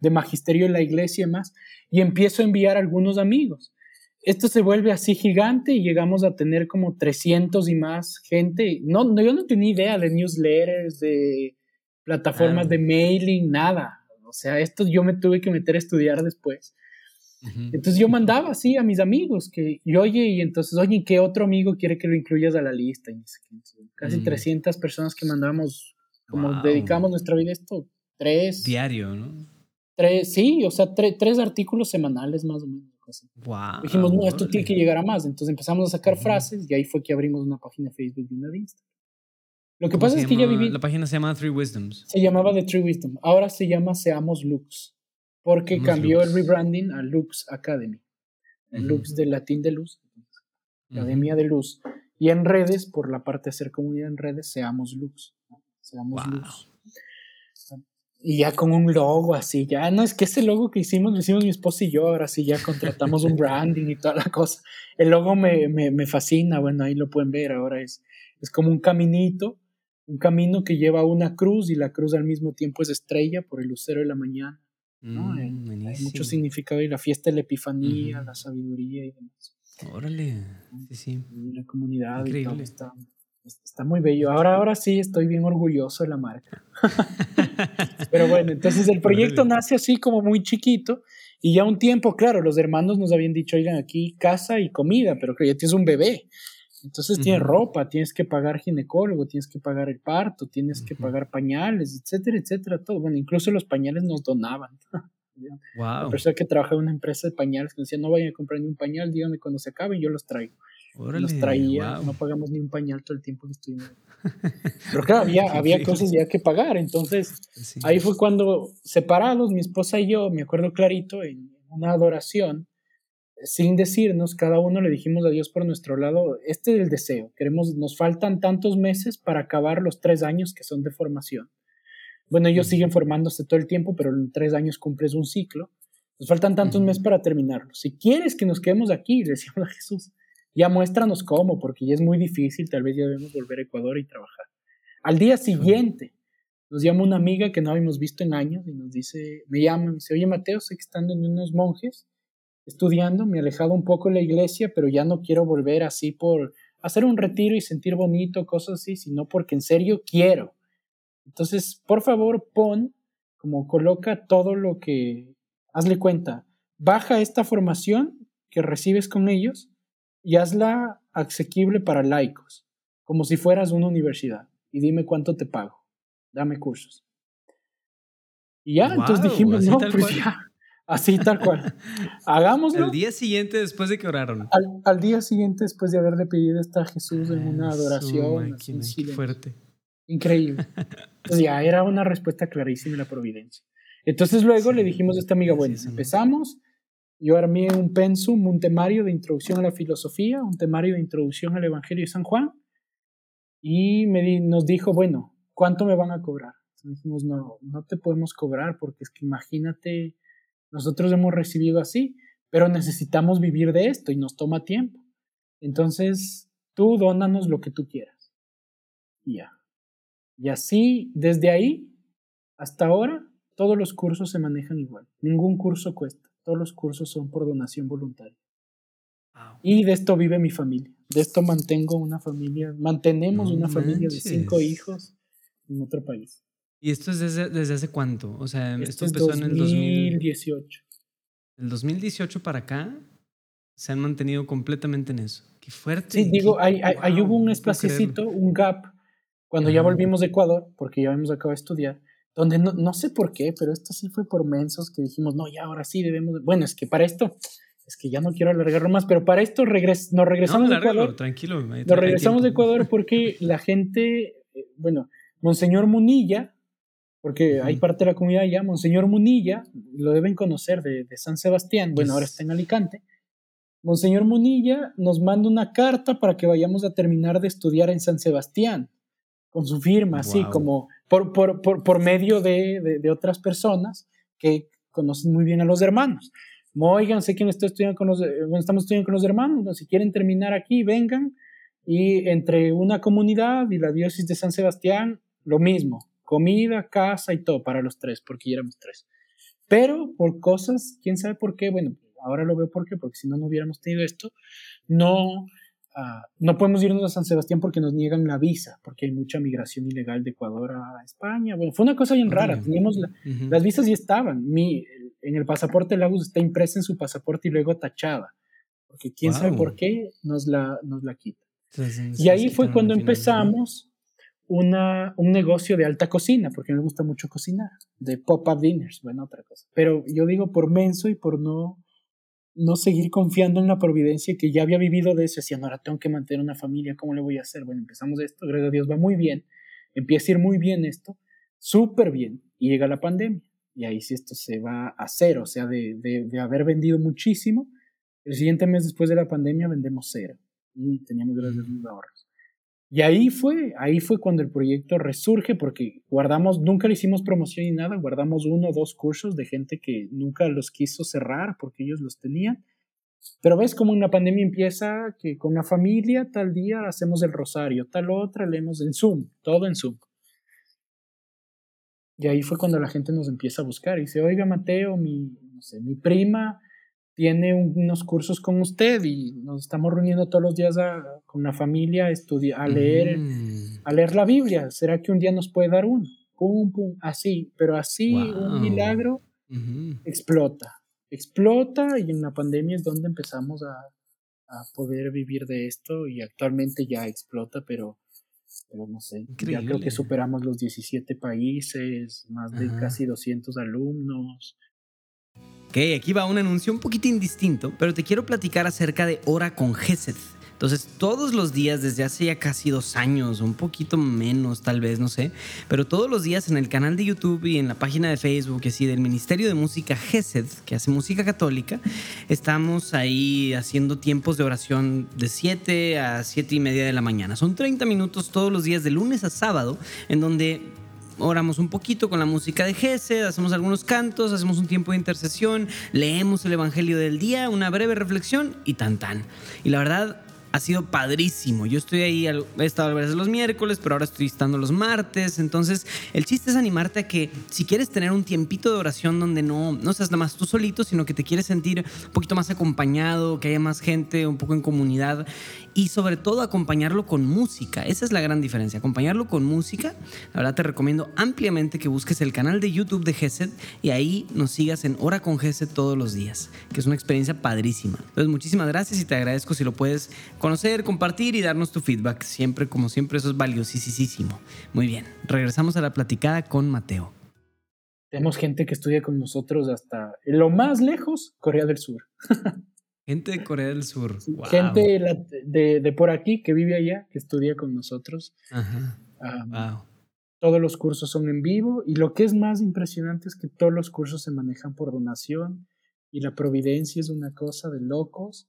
de magisterio en la iglesia y demás. Y empiezo a enviar a algunos amigos. Esto se vuelve así gigante y llegamos a tener como 300 y más gente. No, no yo no tenía idea de newsletters, de plataformas Claro. de mailing, nada. O sea, esto yo me tuve que meter a estudiar después. Ujú. Entonces yo mandaba así a mis amigos que, y oye, y entonces, oye, ¿qué otro amigo quiere que lo incluyas a la lista? Y casi Mm. 300 personas que mandábamos, como Wow. dedicamos nuestra vida a esto, tres, Diario, ¿no? tres, sí, o sea, tre- tres artículos semanales más o menos. así. Wow. Dijimos, no, esto tiene que llegar a más. Entonces empezamos a sacar Ujú. frases y ahí fue que abrimos una página de Facebook y una de Instagram. Lo que ¿Cómo pasa es que ya viví, La página se llama Three Wisdoms. se llamaba The True Wisdom, ahora se llama Seamos Lux, porque cambió Lux. el rebranding a Lux Academy. Lux del latín de luz. Academia de Luz. Y en redes, por la parte de hacer comunidad en redes, seamos Lux. ¿no? Seamos Wow. Luz. Y ya con un logo así, ya no es que ese logo que hicimos, lo hicimos mi esposa y yo, ahora sí ya contratamos un branding y toda la cosa. El logo me, me, me fascina, bueno, ahí lo pueden ver, ahora es, es como un caminito, un camino que lleva una cruz y la cruz al mismo tiempo es estrella por el lucero de la mañana. ¿No? Mm, Hay- mucho significado y la fiesta de la epifanía, la sabiduría y demás. Órale. Sí, sí. Y la comunidad y todo Increíble. está, Está muy bello. Ahora, ahora sí estoy bien orgulloso de la marca. <laughs> Pero bueno, entonces el proyecto nace así como muy chiquito y ya un tiempo, claro, los hermanos nos habían dicho, oigan, aquí casa y comida, pero que ya tienes un bebé. Entonces tienes ropa, tienes que pagar ginecólogo, tienes que pagar el parto, tienes que pagar pañales, etcétera, etcétera, todo. Bueno, incluso los pañales nos donaban. Wow. <laughs> La persona que trabaja en una empresa de pañales que decía, no vayan a comprar ni un pañal, díganme cuando se acabe y yo los traigo. los traía, no pagamos ni un pañal todo el tiempo que estuvimos. <laughs> Pero claro, había, había cosas ya que pagar. Entonces, ahí fue cuando separados, mi esposa y yo, me acuerdo clarito, en una adoración, sin decirnos, cada uno le dijimos a Dios por nuestro lado, este es el deseo, queremos, nos faltan tantos meses para acabar los tres años que son de formación. Bueno, ellos siguen formándose todo el tiempo, pero en tres años cumples un ciclo. Nos faltan tantos meses para terminarlo. Si quieres que nos quedemos aquí, le decíamos a Jesús, ya muéstranos cómo, porque ya es muy difícil, tal vez ya debemos volver a Ecuador y trabajar. Al día siguiente, nos llama una amiga que no habíamos visto en años y nos dice, me llama, me dice, oye Mateo, sé que están en unos monjes estudiando, me he alejado un poco de la iglesia, pero ya no quiero volver así por hacer un retiro y sentir bonito, cosas así, sino porque en serio quiero. Entonces, por favor, pon, como coloca todo lo que, hazle cuenta, baja esta formación que recibes con ellos y hazla asequible para laicos, como si fueras una universidad, y dime cuánto te pago, dame cursos. Y ya, entonces dijimos, no, pues ya, así tal cual, <laughs> hagámoslo. Al día siguiente después de que oraron. Al, día siguiente después de haberle pedido esto a Jesús en una adoración. fuerte. Increíble. <laughs> Entonces ya era una respuesta clarísima de la providencia. Entonces luego le dijimos a esta amiga, bueno, empezamos, yo armé un pensum, un temario de introducción a la filosofía, un temario de introducción al Evangelio de San Juan, y me nos dijo, bueno, ¿cuánto me van a cobrar? Entonces dijimos, no, no te podemos cobrar porque es que imagínate, nosotros hemos recibido así, pero necesitamos vivir de esto y nos toma tiempo. Entonces, tú dónanos lo que tú quieras. Y ya. Y así, desde ahí hasta ahora, todos los cursos se manejan igual. Ningún curso cuesta. Todos los cursos son por donación voluntaria. Y de esto vive mi familia. De esto mantengo una familia. Mantenemos una familia de cinco hijos en otro país. ¿Y esto es desde, desde hace cuánto? O sea, esto, empezó en el 2018. Del 2018 para acá se han mantenido completamente en eso. Qué fuerte. Sí, digo, hay, hay, hubo un espacecito, un gap cuando ya volvimos de Ecuador, porque ya habíamos acabado de estudiar, donde no, no, sé por qué, pero esto sí fue por mensos que dijimos, no, ya ahora sí debemos, bueno, es que para esto, es que ya no quiero alargarlo más, pero para esto regres nos regresamos de Ecuador. Tranquilo, nos regresamos de Ecuador porque la gente, eh, bueno, Monseñor Munilla, porque hay parte de la comunidad ya, Monseñor Munilla, lo deben conocer de, de San Sebastián, bueno, ahora está en Alicante. Monseñor Munilla nos manda una carta para que vayamos a terminar de estudiar en San Sebastián con su firma, así como por, por, por, por medio de, de, otras personas que conocen muy bien a los hermanos. oigan, sé que está estudiando con los, estamos estudiando con los hermanos, si quieren terminar aquí, vengan. Y entre una comunidad y la diócesis de San Sebastián, lo mismo, comida, casa y todo para los tres, porque ya éramos tres. Pero por cosas, quién sabe por qué, bueno, ahora lo veo por qué, porque si no, no hubiéramos tenido esto, no, Ah, no podemos irnos a San Sebastián porque nos niegan la visa, porque hay mucha migración ilegal de Ecuador a España. Bueno, fue una cosa bien rara. Teníamos las visas y estaban. Mi, en el pasaporte Lagos está impresa en su pasaporte y luego tachada, porque quién sabe por qué nos la, nos la quita. y ahí fue cuando empezamos una, un negocio de alta cocina, porque me gusta mucho cocinar, de pop-up dinners, bueno, otra cosa. Pero yo digo por menso y por no no seguir confiando en la providencia que ya había vivido de eso. Decía, ahora tengo que mantener una familia, ¿cómo le voy a hacer? Bueno, empezamos esto, gracias a Dios va muy bien, empieza a ir muy bien esto, súper bien, y llega la pandemia. Y ahí sí esto se va a cero, o sea, de, de, haber vendido muchísimo, el siguiente mes después de la pandemia vendemos cero y teníamos grandes ahorros. Y ahí fue, ahí fue cuando el proyecto resurge porque guardamos, nunca le hicimos promoción ni nada, guardamos uno o dos cursos de gente que nunca los quiso cerrar porque ellos los tenían. Pero ves como una pandemia empieza que con la familia tal día hacemos el rosario, tal otra leemos en Zoom, todo en Zoom. Y ahí fue cuando la gente nos empieza a buscar y dice, oiga Mateo, mi, no sé, mi prima tiene unos cursos con usted y nos estamos reuniendo todos los días con la familia a, estudiar, a, leer, mm. a leer la Biblia. ¿Será que un día nos puede dar uno? Pum, pum, así, pero así un milagro explota. Explota y en la pandemia es donde empezamos a, a, poder vivir de esto y actualmente ya explota, pero, pero no sé, ya creo que superamos los 17 países, más de casi 200 alumnos. Ok, aquí va un anuncio un poquito indistinto, pero te quiero platicar acerca de Hora con Gesed. Entonces, todos los días, desde hace ya casi dos años, un poquito menos tal vez, no sé, pero todos los días en el canal de YouTube y en la página de Facebook, así del Ministerio de Música GESED, que hace música católica, estamos ahí haciendo tiempos de oración de 7 a 7 y media de la mañana. Son 30 minutos todos los días, de lunes a sábado, en donde oramos un poquito con la música de Gesed, hacemos algunos cantos, hacemos un tiempo de intercesión, leemos el Evangelio del día, una breve reflexión y tan tan. Y la verdad, ha sido padrísimo. Yo estoy ahí, he estado a veces los miércoles, pero ahora estoy estando los martes. Entonces, el chiste es animarte a que si quieres tener un tiempito de oración donde no, no seas nada más tú solito, sino que te quieres sentir un poquito más acompañado, que haya más gente, un poco en comunidad y sobre todo acompañarlo con música. Esa es la gran diferencia, acompañarlo con música. La verdad te recomiendo ampliamente que busques el canal de YouTube de Gesed y ahí nos sigas en Hora con Gesed todos los días, que es una experiencia padrísima. Entonces, muchísimas gracias y te agradezco si lo puedes conocer, compartir y darnos tu feedback. Siempre, como siempre, eso es valiosísimo. Muy bien, regresamos a la platicada con Mateo. Tenemos gente que estudia con nosotros hasta lo más lejos, Corea del Sur. <laughs> Gente de Corea del Sur. Gente de, de, por aquí que vive allá, que estudia con nosotros. Ajá. Todos los cursos son en vivo y lo que es más impresionante es que todos los cursos se manejan por donación y la providencia es una cosa de locos.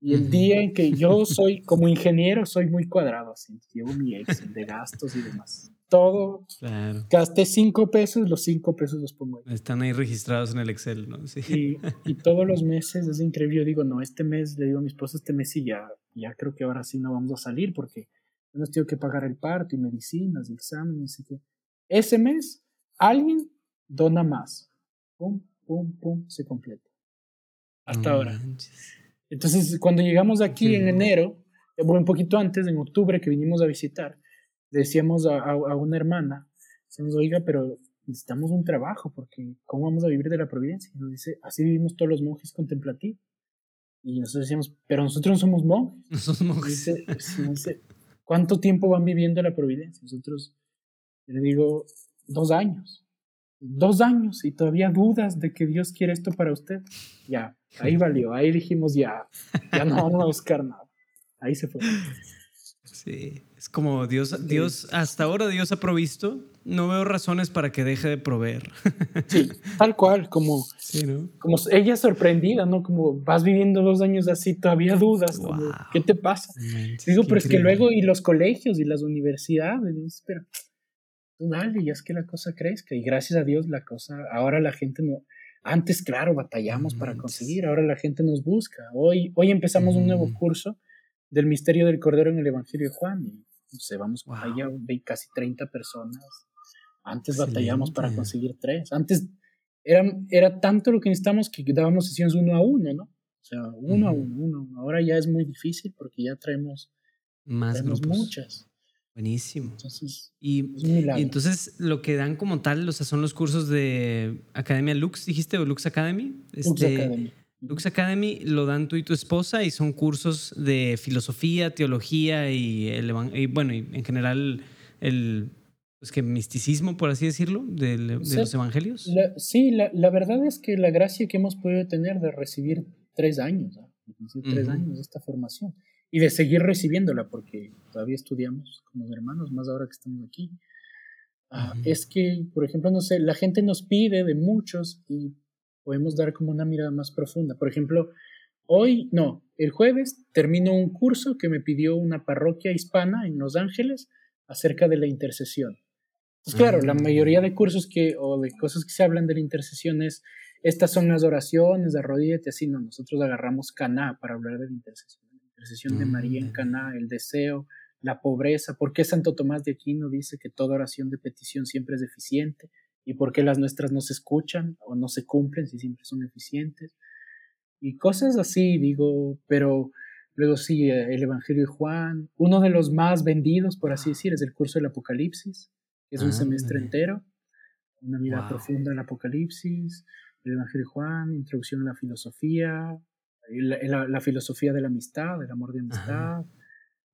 Y el día en que yo <laughs> soy como ingeniero, soy muy cuadrado, así, llevo mi Excel de gastos y demás todo. Claro. Gasté cinco pesos, los cinco pesos los pongo ahí. Están ahí registrados en el Excel, ¿no? Sí. Y, <laughs> todos los meses es increíble. Yo digo, no, este mes, le digo a mi esposa, este mes sí ya, ya creo que ahora sí no vamos a salir porque nos tengo que pagar el parto y medicinas y exámenes. Y Ese mes, alguien dona más. Pum, pum, pum, se completa. Hasta ahora. Entonces, cuando llegamos aquí en enero, un poquito antes, en octubre, que vinimos a visitar, decíamos a, a, una hermana, decíamos, oiga, pero necesitamos un trabajo porque ¿cómo vamos a vivir de la providencia? Y nos dice, así vivimos todos los monjes contemplativos. Y nosotros decíamos, pero nosotros no somos monjes. No somos monjes. dice, ¿cuánto tiempo van viviendo la providencia? Nosotros, le digo, dos años. Dos años y todavía dudas de que Dios quiere esto para usted. Ya, ahí valió, ahí dijimos ya, ya no vamos a <laughs> buscar nada. Ahí se fue. Sí, es como Dios, Dios, hasta ahora Dios ha provisto, no veo razones para que deje de proveer. Sí, tal cual, como, <laughs> como ella sorprendida, ¿no? Como vas viviendo dos años así, todavía dudas, ¿qué te pasa? Digo, pero es que luego y los colegios y las universidades, espera, tú dale, ya es que la cosa crezca y gracias a Dios la cosa, ahora la gente no, antes claro, batallamos para conseguir, ahora la gente nos busca, hoy, hoy empezamos un nuevo curso del misterio del Cordero en el Evangelio de Juan. Y no sé, vamos wow. allá, casi 30 personas. Antes batallamos para conseguir tres. Antes era, era tanto lo que necesitamos que dábamos sesiones uno a uno, ¿no? O sea, uno a uno, uno a uno. Ahora ya es muy difícil porque ya traemos, Más muchas. Buenísimo. Entonces, y, entonces lo que dan como tal, o sea, son los cursos de Academia Lux, dijiste, o Lux Academy. Lux este, Academy. Lux Academy lo dan tú y tu esposa y son cursos de filosofía, teología y, el, bueno, y en general el pues que misticismo, por así decirlo, de, los evangelios. sí, la, la, verdad es que la gracia que hemos podido tener de recibir tres años, tres años de esta formación y de seguir recibiéndola, porque todavía estudiamos con los hermanos, más ahora que estamos aquí, ah, es que, por ejemplo, no sé, la gente nos pide de muchos y podemos dar como una mirada más profunda. Por ejemplo, hoy, no, el jueves termino un curso que me pidió una parroquia hispana en Los Ángeles acerca de la intercesión. Pues claro, la mayoría de cursos que, o de cosas que se hablan de la intercesión es, estas son las oraciones, arrodíllate, así, no, nosotros agarramos Caná para hablar de la intercesión. La intercesión de María en mm. Caná, el deseo, la pobreza, ¿por qué Santo Tomás de Aquino dice que toda oración de petición siempre es deficiente? y por qué las nuestras no se escuchan o no se cumplen si siempre son eficientes. y cosas así, digo, pero luego sí, el Evangelio de Juan, uno de los más vendidos, por así decir, es el curso del Apocalipsis, que es un semestre entero, una mirada profunda del Apocalipsis, el Evangelio de Juan, introducción a la filosofía, la, filosofía de la amistad, del amor de amistad,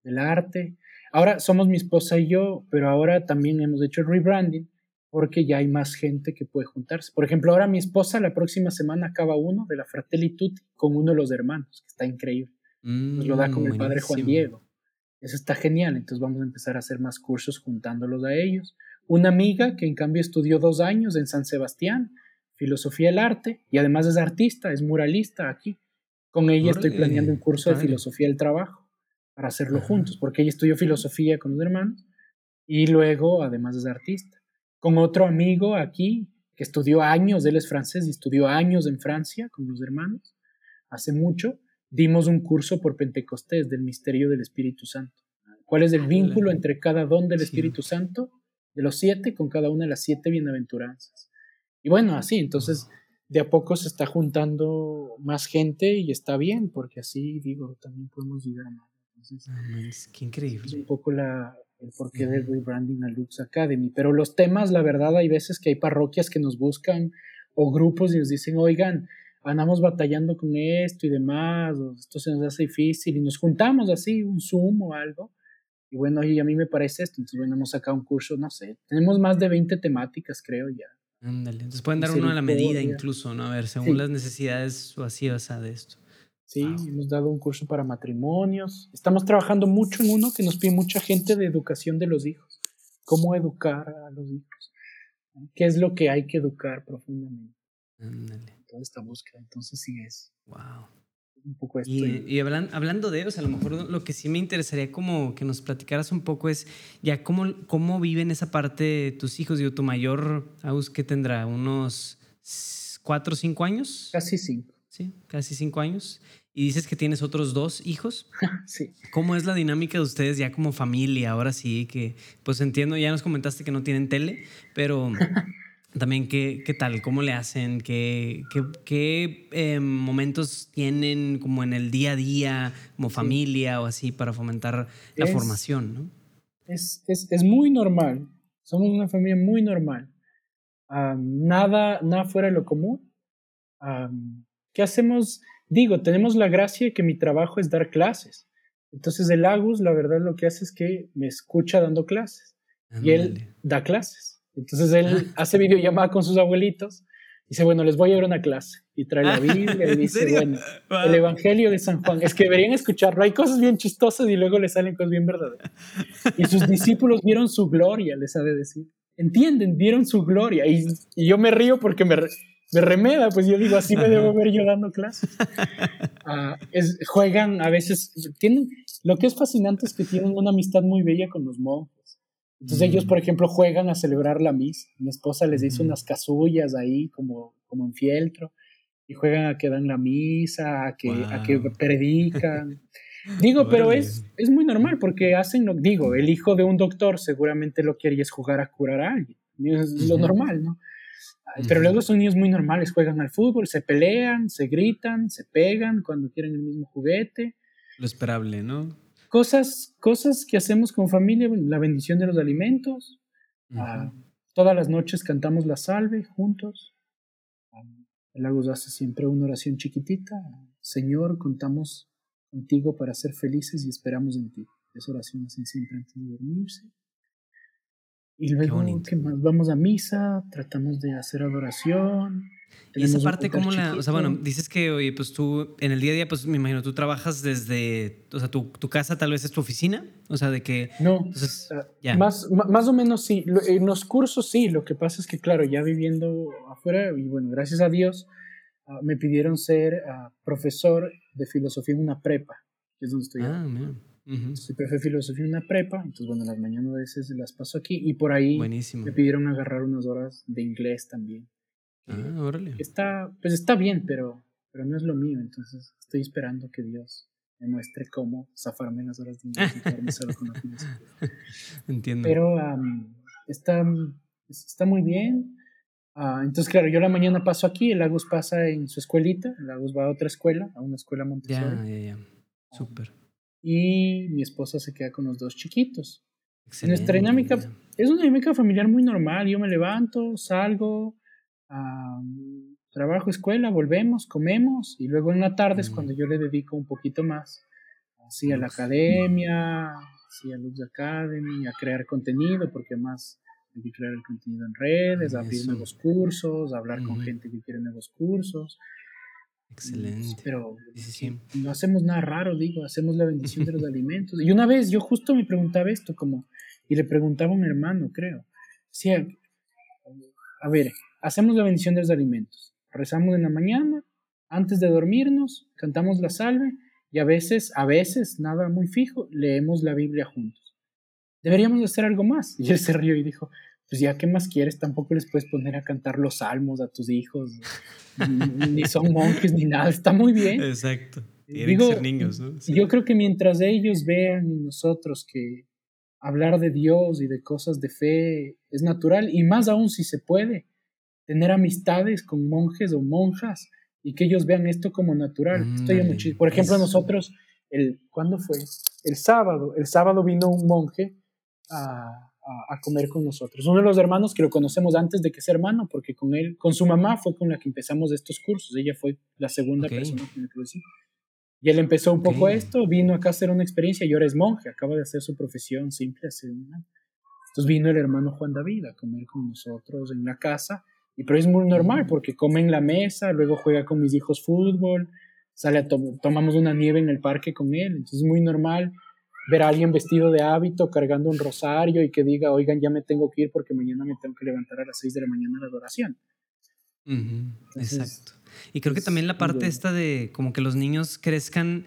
del arte. Ahora somos mi esposa y yo, pero ahora también hemos hecho el rebranding porque ya hay más gente que puede juntarse. Por ejemplo, ahora mi esposa la próxima semana acaba uno de la Fratelli Tutti con uno de los hermanos, que está increíble. Nos lo da con el padre Juan Diego. Eso está genial, entonces vamos a empezar a hacer más cursos juntándolos a ellos. Una amiga que en cambio estudió dos años en San Sebastián, filosofía del arte, y además es artista, es muralista aquí. Con ella estoy planeando un curso de filosofía del trabajo para hacerlo juntos, porque ella estudió filosofía con los hermanos y luego además es artista. Con otro amigo aquí que estudió años, él es francés y estudió años en Francia con los hermanos, hace mucho, dimos un curso por Pentecostés del misterio del Espíritu Santo. ¿Cuál es el vínculo entre cada don del Espíritu Santo, de los siete, con cada una de las siete bienaventuranzas? Y bueno, así, entonces de a poco se está juntando más gente y está bien, porque así, digo, también podemos llegar a más. Entonces, increíble. Es un poco la, el porqué del rebranding a Lux Academy. Pero los temas, la verdad, hay veces que hay parroquias que nos buscan o grupos y nos dicen, oigan, andamos batallando con esto y demás, o esto se nos hace difícil, y nos juntamos así, un Zoom o algo. Y bueno, y a mí me parece esto, entonces bueno, hemos sacado un curso, no sé, tenemos más de 20 temáticas, creo ya. Ándale. Entonces pueden dar uno a la medida incluso, ¿no? A ver, según las necesidades o así, o sea, de esto. Sí, hemos dado un curso para matrimonios. Estamos trabajando mucho en uno que nos pide mucha gente de educación de los hijos. ¿Cómo educar a los hijos? ¿Qué es lo que hay que educar profundamente? Ándale. Toda esta búsqueda. Entonces sí es. Wow un poco esto. Y, hablando de ellos, a lo mejor lo que sí me interesaría como que nos platicaras un poco es ya cómo, cómo viven esa parte tus hijos. Digo, tu mayor, Aus, ¿qué tendrá? ¿Unos cuatro o cinco años? Casi cinco. Sí, casi cinco años. Y dices que tienes otros dos hijos. <laughs> sí. ¿Cómo es la dinámica de ustedes ya como familia? Ahora sí, que pues entiendo, ya nos comentaste que no tienen tele, pero <laughs> También, ¿qué, ¿qué, tal? ¿Cómo le hacen? ¿Qué, qué, qué eh, momentos tienen como en el día a día, como familia o así, para fomentar la formación? ¿no? Es, es, es, muy normal. Somos una familia muy normal. nada, nada fuera de lo común. ¿Qué hacemos? Digo, tenemos la gracia de que mi trabajo es dar clases. Entonces el Agus, la verdad, lo que hace es que me escucha dando clases. Y él da clases. Entonces él <laughs> hace videollamada con sus abuelitos. Y dice, bueno, les voy a ver una clase. Y trae la Biblia y <laughs> dice, bueno, el Evangelio de San Juan. Es que deberían <laughs> escucharlo. Hay cosas bien chistosas y luego le salen cosas bien verdaderas. Y sus discípulos vieron su gloria, les ha de decir. ¿Entienden? Vieron su gloria. Y, yo me río porque me, me, remeda, pues yo digo, así me debo ver yo dando clases. Ah, juegan a veces, tienen, lo que es fascinante es que tienen una amistad muy bella con los monjes. Entonces ellos, por mm. ejemplo, juegan a celebrar la misa. Mi esposa les dice unas casullas ahí como, como en fieltro y juegan a que dan la misa, a que, a que predican. <laughs> Digo, pero es, es muy normal porque hacen, lo, digo, el hijo de un doctor seguramente lo quiere es jugar a curar a alguien. Es lo normal, ¿no? Pero luego son niños muy normales, juegan al fútbol, se pelean, se gritan, se pegan cuando quieren el mismo juguete. Lo esperable, ¿no? Cosas, cosas que hacemos como familia, la bendición de los alimentos. Ah, todas las noches cantamos la salve juntos. Ah, el Lagos hace siempre una oración chiquitita. Señor, contamos contigo para ser felices y esperamos en ti. Esa oración hacen siempre antes de dormirse. Y luego, ¿qué más? Vamos a misa, tratamos de hacer adoración. Y esa parte, ¿cómo la...? O sea, bueno, dices que, oye, pues tú en el día a día, pues me imagino, tú trabajas desde... O sea, tu, tu casa tal vez es tu oficina. O sea, de que... No, entonces, ah, más, más o menos sí. En los cursos sí. Lo que pasa es que, claro, ya viviendo afuera, y bueno, gracias a Dios, ah, me pidieron ser ah, profesor de filosofía en una prepa, que es donde estoy. Ah, mira. Soy profe de filosofía en una prepa, entonces bueno, las mañanas a veces las paso aquí y por ahí me pidieron agarrar unas horas de inglés también. Ah, órale. Está, pues está bien, pero, pero no es lo mío. Entonces estoy esperando que Dios me muestre cómo zafarme las horas de inglés y quedarme solo con la Entiendo. Pero está, está muy bien. Ah, entonces, claro, yo la mañana paso aquí, el Agus pasa en su escuelita, el Agus va a otra escuela, a una escuela Montessori. Ya, ya, ya. Súper. Y mi esposa se queda con los dos chiquitos. Nuestra dinámica es una dinámica familiar muy normal. Yo me levanto, salgo, trabajo, escuela, volvemos, comemos y luego en la tarde es cuando yo le dedico un poquito más así a la academia, así a Lux Academy, a crear contenido, porque más hay que crear el contenido en redes, abrir nuevos cursos, hablar con gente que quiere nuevos cursos. Excelente. Pero no hacemos nada raro, digo, hacemos la bendición de los <laughs> alimentos. Y una vez yo justo me preguntaba esto, como, y le preguntaba a un hermano, creo, decía, a ver, hacemos la bendición de los alimentos, rezamos en la mañana, antes de dormirnos, cantamos la salve y a veces, a veces, nada muy fijo, leemos la Biblia juntos. Deberíamos hacer algo más. <laughs> Y él se rió y dijo, pues ya, ¿qué más quieres? Tampoco les puedes poner a cantar los salmos a tus hijos, ni, son monjes ni nada, está muy bien. Exacto. Tienen que ser niños, ¿no? Yo creo que mientras ellos vean en nosotros que hablar de Dios y de cosas de fe es natural, y más aún si se puede, tener amistades con monjes o monjas y que ellos vean esto como natural. Por ejemplo, nosotros, el, ¿cuándo fue? El sábado, el sábado vino un monje a, a, comer con nosotros. Uno de los hermanos que lo conocemos antes de que sea hermano, porque con él, con su mamá fue con la que empezamos estos cursos. Ella fue la segunda persona que me conocí. Y él empezó un poco esto, vino acá a hacer una experiencia y ahora es monje, acaba de hacer su profesión simple hace un año. Entonces vino el hermano Juan David a comer con nosotros en la casa, y pero es muy normal porque come en la mesa, luego juega con mis hijos fútbol, sale a tomamos una nieve en el parque con él, entonces es muy normal ver a alguien vestido de hábito, cargando un rosario y que diga, oigan, ya me tengo que ir porque mañana me tengo que levantar a las 6 de la mañana a la adoración. Exacto. Y creo que también la parte esta de como que los niños crezcan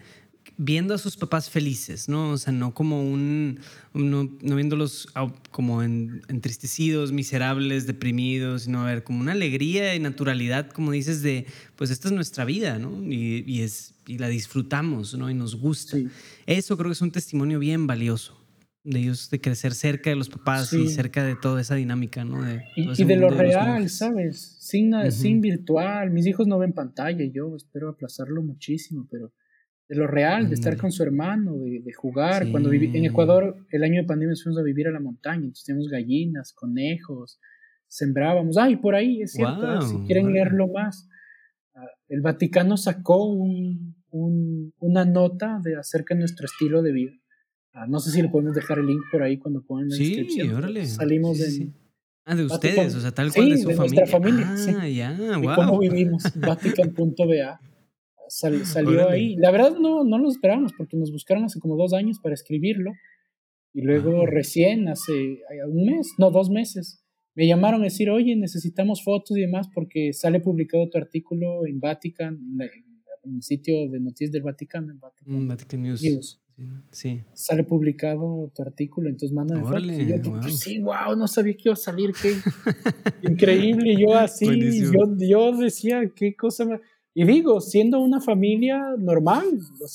viendo a sus papás felices, ¿no? O sea, no como un, no, viéndolos como entristecidos, miserables, deprimidos, sino a ver como una alegría y naturalidad, como dices, de, pues esta es nuestra vida, ¿no? Y, es, y la disfrutamos, ¿no? Y nos gusta. Eso creo que es un testimonio bien valioso de ellos, de crecer cerca de los papás y cerca de toda esa dinámica, ¿no? De y, de lo real, ¿sabes? Sin, sin virtual. Mis hijos no ven pantalla, yo espero aplazarlo muchísimo, pero de lo real, de estar con su hermano, de, jugar. Cuando viví en Ecuador, el año de pandemia fuimos a vivir a la montaña, entonces teníamos gallinas, conejos, sembrábamos. Ay, por ahí, es cierto, si quieren leerlo más. Ah, el Vaticano sacó un, una nota de, acerca de nuestro estilo de vida. Ah, no sé si le podemos dejar el link por ahí cuando pongan la sí, Órale. Salimos de... Ah, de ustedes, o sea, tal cual de su familia. Nuestra familia. Ah, ya, wow. cómo vivimos, <laughs> vatican.ba salió ahí. La verdad no, no lo esperábamos porque nos buscaron hace como dos años para escribirlo y luego recién, hace un mes, no, dos meses, me llamaron a decir, oye, necesitamos fotos y demás porque sale publicado tu artículo en Vatican, en, el sitio de noticias del Vaticano, en Vatican, mm, News. Sí. Sale publicado tu artículo, entonces mándame fotos. Y yo, pues sí, wow, no sabía que iba a salir, qué <laughs> increíble. Yo así, yo, yo decía, qué cosa más y digo, siendo una familia normal,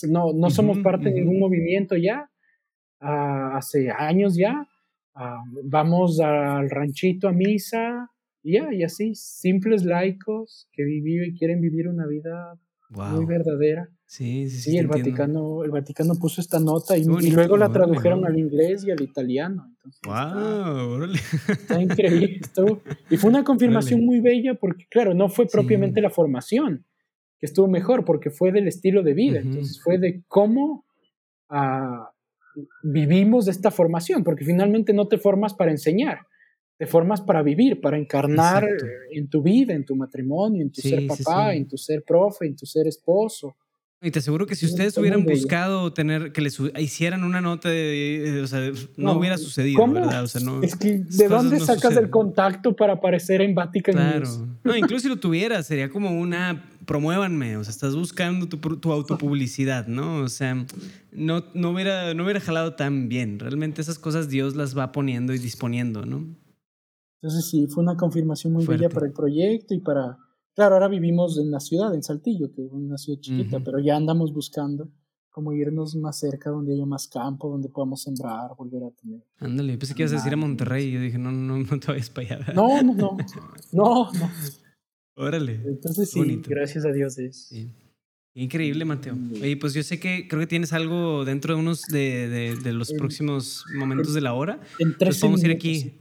no, no somos parte de ningún movimiento ya, ah, hace años ya, ah, vamos al ranchito a misa, y ya, y así, simples laicos que viven, quieren vivir una vida muy verdadera. Sí, sí, sí. el, Vaticano, el Vaticano puso esta nota y, luego la tradujeron al inglés y al italiano. Entonces, wow, está, está, increíble. y fue una confirmación muy bella porque, claro, no fue propiamente la formación, que estuvo mejor porque fue del estilo de vida, entonces fue de cómo uh, vivimos esta formación, porque finalmente no te formas para enseñar, te formas para vivir, para encarnar en tu vida, en tu matrimonio, en tu ser papá, en tu ser profe, en tu ser esposo. Y te aseguro que si ustedes hubieran buscado tener que les hicieran una nota de, o sea, no, hubiera sucedido, ¿verdad? O sea, no, es que ¿de dónde sacas el contacto para aparecer en Vatican Claro. No, incluso si lo tuviera, sería como una promuévanme, o sea, estás buscando tu, tu autopublicidad, ¿no? O sea, no, no, hubiera, no hubiera jalado tan bien. Realmente esas cosas Dios las va poniendo y disponiendo, ¿no? Entonces sí, fue una confirmación muy bella para el proyecto y para Claro, ahora vivimos en la ciudad, en Saltillo, que es una ciudad chiquita, pero ya andamos buscando como irnos más cerca, donde haya más campo, donde podamos sembrar, volver a tener. Ándale, pensé que ibas a decir a Monterrey y yo dije, no, no, no te vayas para allá. No, no, no, <laughs> no, no. Órale. Entonces sí, gracias a Dios es. Sí. Increíble, Mateo. Oye, pues yo sé que creo que tienes algo dentro de unos de, de, los próximos momentos de la hora. En tres podemos ir aquí.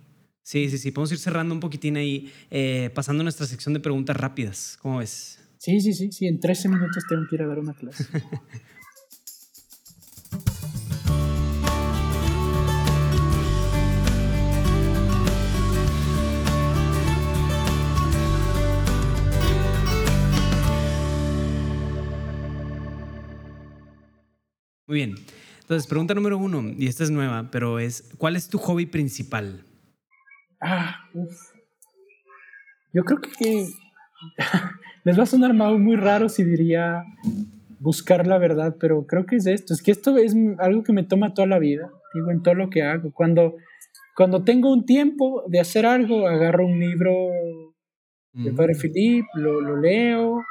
Sí. sí, sí, Podemos ir cerrando un poquitín ahí, eh, pasando a nuestra sección de preguntas rápidas. ¿Cómo ves? Sí, sí, sí, sí. En 13 minutos tengo que ir a dar una clase. Muy bien. Entonces, pregunta número uno, y esta es nueva, pero es, ¿cuál es tu hobby principal? Ah, uf. Yo creo que <laughs> les va a sonar muy raro si diría buscar la verdad, pero creo que es esto. Es que esto es algo que me toma toda la vida, digo, en todo lo que hago. Cuando, cuando tengo un tiempo de hacer algo, agarro un libro de Padre Philip, lo, lo leo,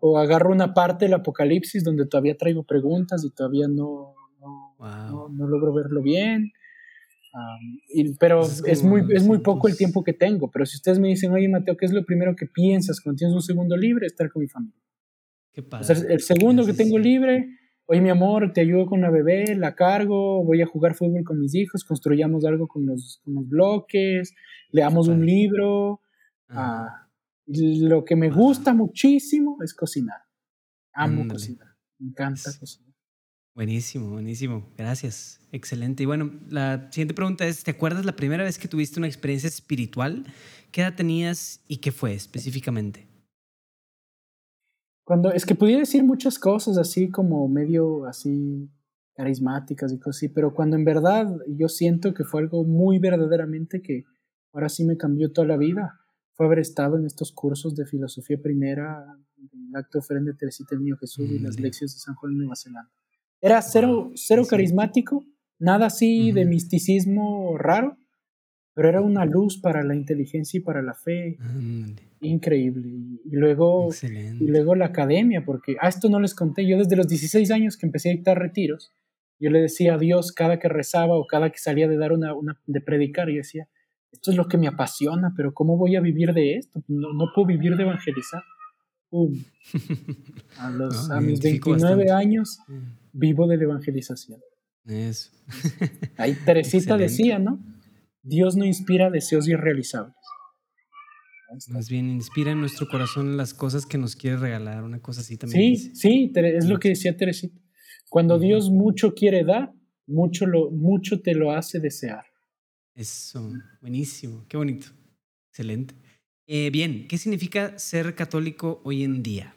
o agarro una parte del Apocalipsis donde todavía traigo preguntas y todavía no, no, logro verlo bien. Pero es, muy, es muy poco el tiempo que tengo. Pero si ustedes me dicen, oye Mateo, ¿qué es lo primero que piensas cuando tienes un segundo libre? Estar con mi familia. Qué padre. el segundo que tengo libre, oye mi amor, te ayudo con la bebé, la cargo, voy a jugar fútbol con mis hijos, construyamos algo con los, con los bloques, leamos un libro. Ah, lo que me gusta muchísimo es cocinar. Amo cocinar. Me encanta cocinar. Buenísimo, buenísimo. Gracias. Excelente. Y bueno, la siguiente pregunta es, ¿te acuerdas la primera vez que tuviste una experiencia espiritual? ¿Qué edad tenías y qué fue específicamente? Cuando, es que pudiera decir muchas cosas así como medio así carismáticas y cosas así, pero cuando en verdad yo siento que fue algo muy verdaderamente que ahora sí me cambió toda la vida fue haber estado en estos cursos de filosofía primera, el acto de ofrenda de Teresita del Niño Jesús y las lecciones de San Juan de Nueva Zelanda. Era cero, cero carismático, nada así de misticismo raro, pero era una luz para la inteligencia y para la fe. Increíble. Y luego, y luego la academia, porque a esto no les conté, yo desde los 16 años que empecé a dictar retiros, yo le decía a Dios cada que rezaba o cada que salía de dar una, una de predicar, y decía, esto es lo que me apasiona, pero ¿cómo voy a vivir de esto? No, no puedo vivir de evangelizar. <laughs> A, los, a mis 29 años vivo de la evangelización. Eso. <laughs> Ahí Teresita decía, ¿no? Dios no inspira deseos irrealizables. Más bien inspira en nuestro corazón las cosas que nos quiere regalar, una cosa así también. Sí, sí, es lo que decía Teresita. Cuando Dios mucho quiere dar, mucho, lo, mucho te lo hace desear. Eso, buenísimo, qué bonito, excelente. Eh, bien, ¿qué significa ser católico hoy en día?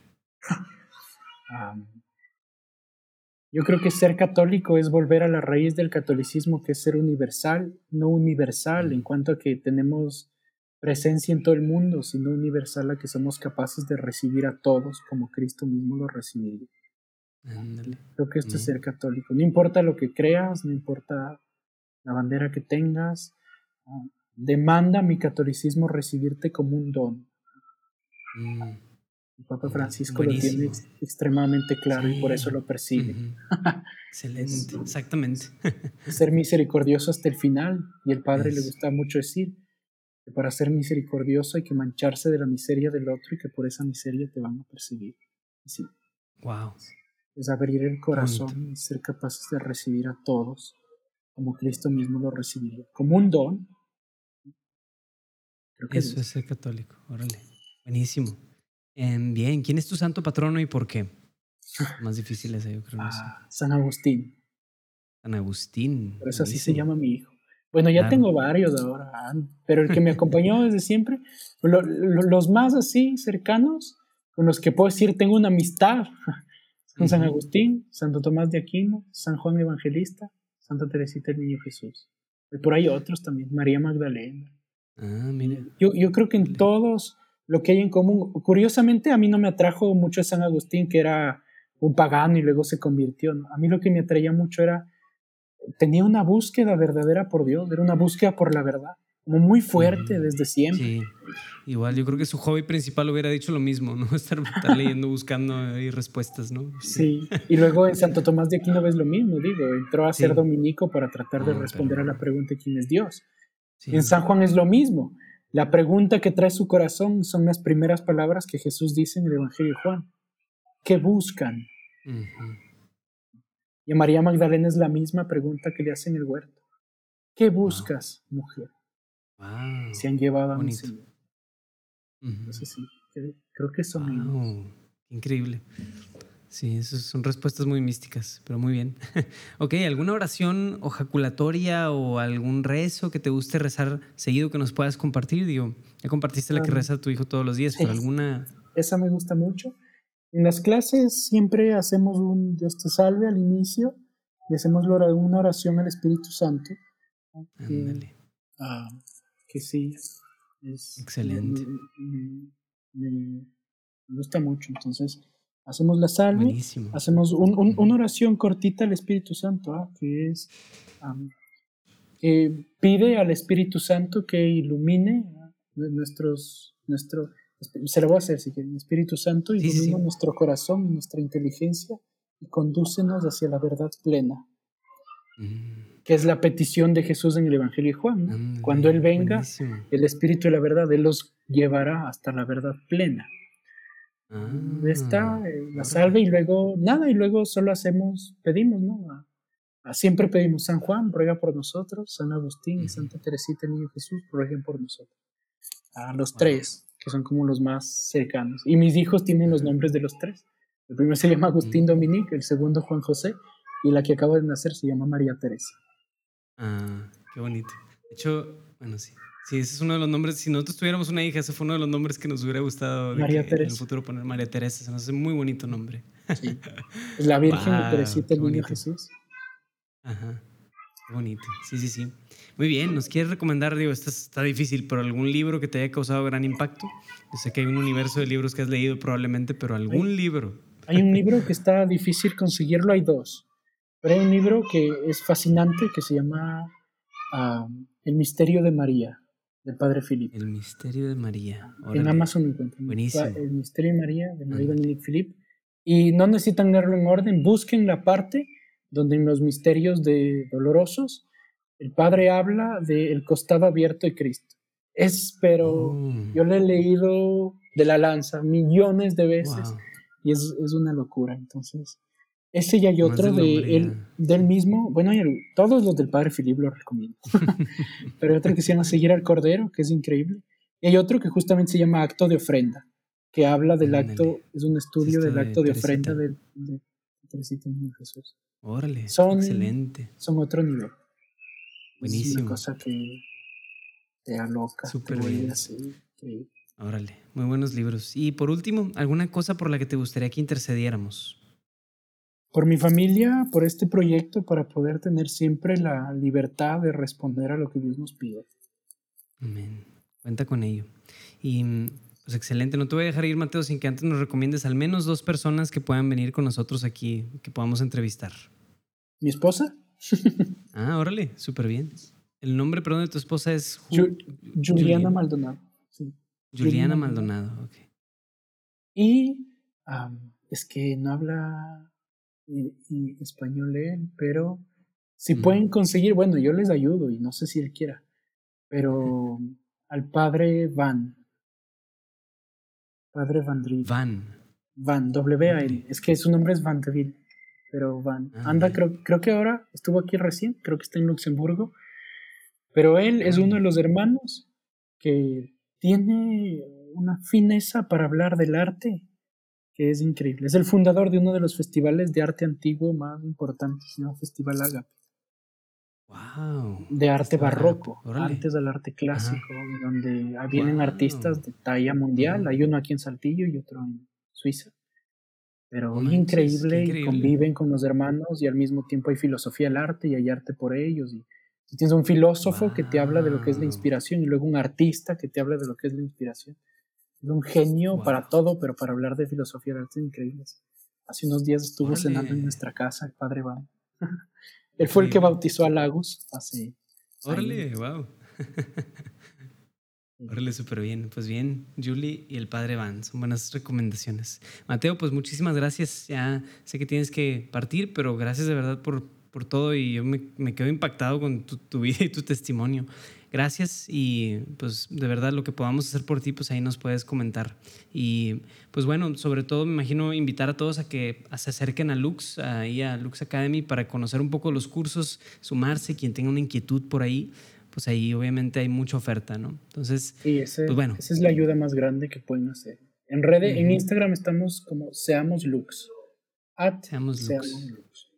yo creo que ser católico es volver a la raíz del catolicismo, que es ser universal, no universal en cuanto a que tenemos presencia en todo el mundo, sino universal a que somos capaces de recibir a todos como Cristo mismo lo recibió. Creo que esto es ser católico. No importa lo que creas, no importa la bandera que tengas, ah, demanda mi catolicismo recibirte como un don. Mm. El Papa Francisco lo tiene extremadamente claro y por eso lo persigue. <laughs> Excelente, exactamente. ser misericordioso hasta el final. Y el Padre le gusta mucho decir que para ser misericordioso hay que mancharse de la miseria del otro y que por esa miseria te van a perseguir. Sí. Wow. Es abrir el corazón y ser capaces de recibir a todos como Cristo mismo lo recibió, como un don. Eso es ser católico, órale. Buenísimo. Em, bien, ¿quién es tu santo patrono y por qué? <laughs> Más difícil es, yo creo. Ah, San Agustín. San Agustín. Por eso así se llama mi hijo. Bueno, ya tengo varios ahora, pero el que me acompañó desde siempre, los más así cercanos, con los que puedo decir tengo una amistad, <laughs> con San Agustín, Santo Tomás de Aquino, San Juan Evangelista, Santa Teresita el Niño Jesús. Y por ahí otros también, María Magdalena. Ah. Yo, yo creo que en todos lo que hay en común, curiosamente a mí no me atrajo mucho San Agustín, que era un pagano y luego se convirtió. A mí lo que me atraía mucho era, tenía una búsqueda verdadera por Dios, era una búsqueda por la verdad. como muy fuerte desde siempre. Sí, igual yo creo que su hobby principal hubiera dicho lo mismo, ¿no? <laughs> Estar, estar leyendo, buscando ahí respuestas, ¿no? Sí, y luego en Santo Tomás de Aquino ves lo mismo, digo, entró a ser dominico para tratar de Ah, responder a la pregunta quién es Dios. Sí. En San Juan es lo mismo. La pregunta que trae su corazón son las primeras palabras que Jesús dice en el Evangelio de Juan. ¿Qué buscan? Y a María Magdalena es la misma pregunta que le hace en el huerto. ¿Qué buscas, mujer? Wow. Se han llevado a mi. Señor. Entonces sí, cre- creo que son. Wow, increíble. Sí, esas son respuestas muy místicas, pero muy bien. <laughs> ok, ¿alguna oración o jaculatoria o algún rezo que te guste rezar seguido que nos puedas compartir? Digo, ya compartiste la que reza tu hijo todos los días, pero alguna... Esa me gusta mucho. En las clases siempre hacemos un Dios te salve al inicio y hacemos una oración al Espíritu Santo. Que, ah, que sí, es, Excelente. Me- me- me gusta mucho. Entonces, hacemos la salve, Buenísimo. hacemos un- un- Ujú. una oración cortita al Espíritu Santo, ah, que es pide al Espíritu Santo que ilumine ah, nuestros, nuestro, se lo voy a hacer si quieren, Espíritu Santo, sí, ilumina sí. nuestro corazón y nuestra inteligencia y condúcenos hacia la verdad plena, Mm, que es la petición de Jesús en el Evangelio de Juan. ¿no? ándale, Cuando Él venga, buenísimo. el Espíritu de la verdad, Él los llevará hasta la verdad plena. Ah, Está eh, la salve y luego nada, y luego solo hacemos, pedimos, ¿no? A- a- siempre pedimos, San Juan, ruega por nosotros, San Agustín y. Santa Teresita, Niño Jesús, rueguen por nosotros. A los Wow. tres, que son como los más cercanos. Y mis hijos tienen los nombres de los tres. El primero se llama Agustín Mm. Dominique, el segundo Juan José, y la que acaba de nacer se llama María Teresa. Ah, qué bonito. De hecho, bueno, sí. Sí, ese es uno de los nombres. Si nosotros tuviéramos una hija, ese fue uno de los nombres que nos hubiera gustado María que En el Teresa. futuro poner María Teresa. Se nos hace muy bonito nombre. Sí. La Virgen Wow, de <laughs> Teresita, el Niño. Jesús. Ajá. Qué bonito. Sí, sí, sí. Muy bien. ¿Nos quieres recomendar, digo, esto está difícil, pero algún libro que te haya causado gran impacto? Yo sé que hay un universo de libros que has leído probablemente, pero algún libro. Hay un libro que está difícil conseguirlo, hay dos. Pero hay un libro que es fascinante que se llama ah, El misterio de María, del padre Philip. El misterio de María. En Órale. Amazon encuentran. Buenísimo. El misterio de María, de María. Dominique Philip. Y no necesitan leerlo en orden, busquen la parte donde en los misterios de dolorosos el padre habla del costado abierto de Cristo. Es, pero Oh, yo lo he leído de la lanza millones de veces wow. y es, es una locura. Entonces, ese ya hay otro del de él, del mismo. Bueno, el- todos los del Padre Filip lo recomiendo. <laughs> Pero hay otro que se llama Seguir al Cordero, que es increíble. Y hay otro que justamente se llama Acto de Ofrenda, que habla del Ándale. acto, es un estudio Esto del de acto de ofrenda Teresita. de, y Jesús. Órale. Son- Excelente. Son otro nivel. Es Buenísimo. una cosa que te aloca, Súper te bien. así. Órale. Muy buenos libros. Y por último, ¿alguna cosa por la que te gustaría que intercediéramos? Por mi familia, por este proyecto, para poder tener siempre la libertad de responder a lo que Dios nos pide. Amén. Cuenta con ello. Y pues excelente. No te voy a dejar ir, Mateo, sin que antes nos recomiendes al menos dos personas que puedan venir con nosotros aquí, que podamos entrevistar. Mi esposa, <laughs> Ah, órale, súper bien. El nombre, perdón, de tu esposa es Ju- Ju- Juliana Julian- Maldonado. sí. Juliana Maldonado. ok. Y es que no habla eh, eh, español él, pero si Mm. pueden conseguir, bueno, yo les ayudo y no sé si él quiera, pero al padre Van, padre Vandril. Van. Van, W A N. Es que su nombre es Vandeville, pero Van. Ah, Anda, creo, creo que ahora estuvo aquí recién, creo que está en Luxemburgo. Pero él es uno de los hermanos que tiene una fineza para hablar del arte que es increíble. Es el fundador de uno de los festivales de arte antiguo más importantes, se llama Festival Agape, Wow. de arte barroco, órale. antes del arte clásico, donde vienen Wow. artistas de talla mundial. Hay uno aquí en Saltillo y otro en Suiza. Pero No es manches, increíble, y conviven con los hermanos y al mismo tiempo hay filosofía del arte y hay arte por ellos. Y tienes un filósofo que te habla de lo que es la inspiración y luego un artista que te habla de lo que es la inspiración. Es un genio Wow. para todo, pero para hablar de filosofía del arte es increíble. Hace unos días estuvo cenando en nuestra casa el padre Van. <laughs> Él fue el que bautizó a Lagos hace Órale, wow. <laughs> Órale, súper bien. Pues bien, Julie y el padre Van, son buenas recomendaciones. Mateo, pues muchísimas gracias. Ya sé que tienes que partir, pero gracias de verdad por, por todo y yo me, me quedo impactado con tu, tu, vida y tu testimonio. Gracias y pues de verdad lo que podamos hacer por ti, pues ahí nos puedes comentar. Y pues bueno, sobre todo me imagino invitar a todos a que se acerquen a Lux, ahí a Lux Academy para conocer un poco los cursos, sumarse, quien tenga una inquietud por ahí pues ahí obviamente hay mucha oferta, ¿no? Entonces, sí, ese, pues bueno. esa es la ayuda más grande que pueden hacer. En redes, en Instagram estamos como Seamos Lux. seamos, Lux.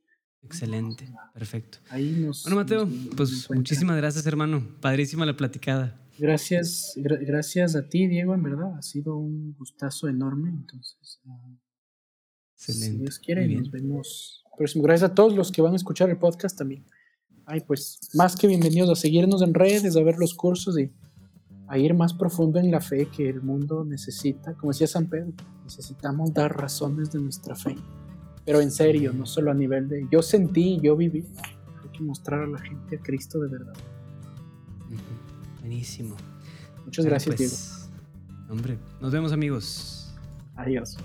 Excelente, perfecto. Ahí nos, bueno, Mateo, pues muchísimas gracias, hermano. Padrísima la platicada. Gracias, gracias a ti, Diego, en verdad. Ha sido un gustazo enorme. Entonces, uh, Excelente. si Dios quiere, nos vemos próximo. Gracias a todos los que van a escuchar el podcast también ay, pues más que bienvenidos a seguirnos en redes, a ver los cursos y a ir más profundo en la fe que el mundo necesita. Como decía San Pedro, necesitamos dar razones de nuestra fe. Pero en serio, no solo a nivel de yo sentí, yo viví. Hay que mostrar a la gente a Cristo de verdad. Buenísimo. Muchas gracias, Diego. Pues, hombre, nos vemos amigos. Adiós.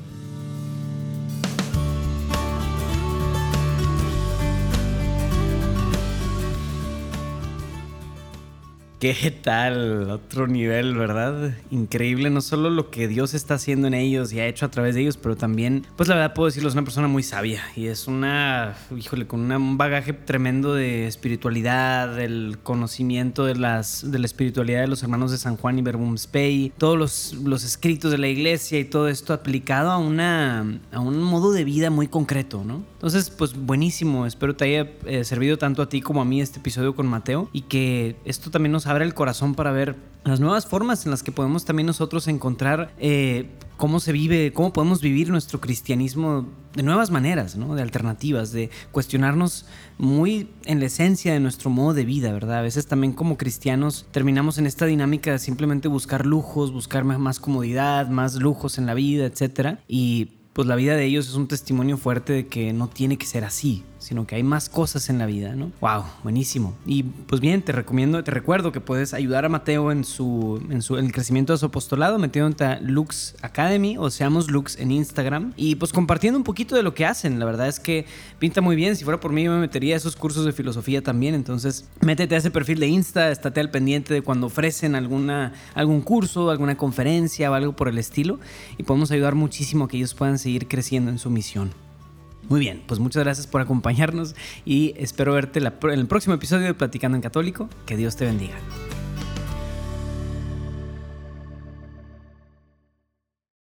¿Qué tal? Otro nivel, ¿verdad? Increíble, no solo lo que Dios está haciendo en ellos y ha hecho a través de ellos, pero también, pues la verdad puedo decirlo, es una persona muy sabia y es una, híjole, con un bagaje tremendo de espiritualidad, del conocimiento de, las, de la espiritualidad de los hermanos de San Juan y Verbum Spei, todos los, los escritos de la iglesia y todo esto aplicado a, una, a un modo de vida muy concreto, ¿no? Entonces, pues buenísimo, espero te haya eh, servido tanto a ti como a mí este episodio con Mateo y que esto también nos abre el corazón para ver las nuevas formas en las que podemos también nosotros encontrar eh, cómo se vive, cómo podemos vivir nuestro cristianismo de nuevas maneras, ¿no? de alternativas, de cuestionarnos muy en la esencia de nuestro modo de vida, ¿verdad? A veces también como cristianos terminamos en esta dinámica de simplemente buscar lujos, buscar más comodidad, más lujos en la vida, etc. Y pues la vida de ellos es un testimonio fuerte de que no tiene que ser así, sino que hay más cosas en la vida, ¿no? Wow, buenísimo. Y pues bien, te recomiendo, te recuerdo que puedes ayudar a Mateo en su en su el crecimiento de su apostolado metiéndote a Lux Academy o seamos Lux en Instagram y pues compartiendo un poquito de lo que hacen. La verdad es que pinta muy bien. Si fuera por mí yo me metería a esos cursos de filosofía también, entonces métete a ese perfil de Insta, estate al pendiente de cuando ofrecen alguna algún curso, alguna conferencia o algo por el estilo y podemos ayudar muchísimo a que ellos puedan seguir creciendo en su misión. Muy bien, pues muchas gracias por acompañarnos y espero verte en el próximo episodio de Platicando en Católico. Que Dios te bendiga.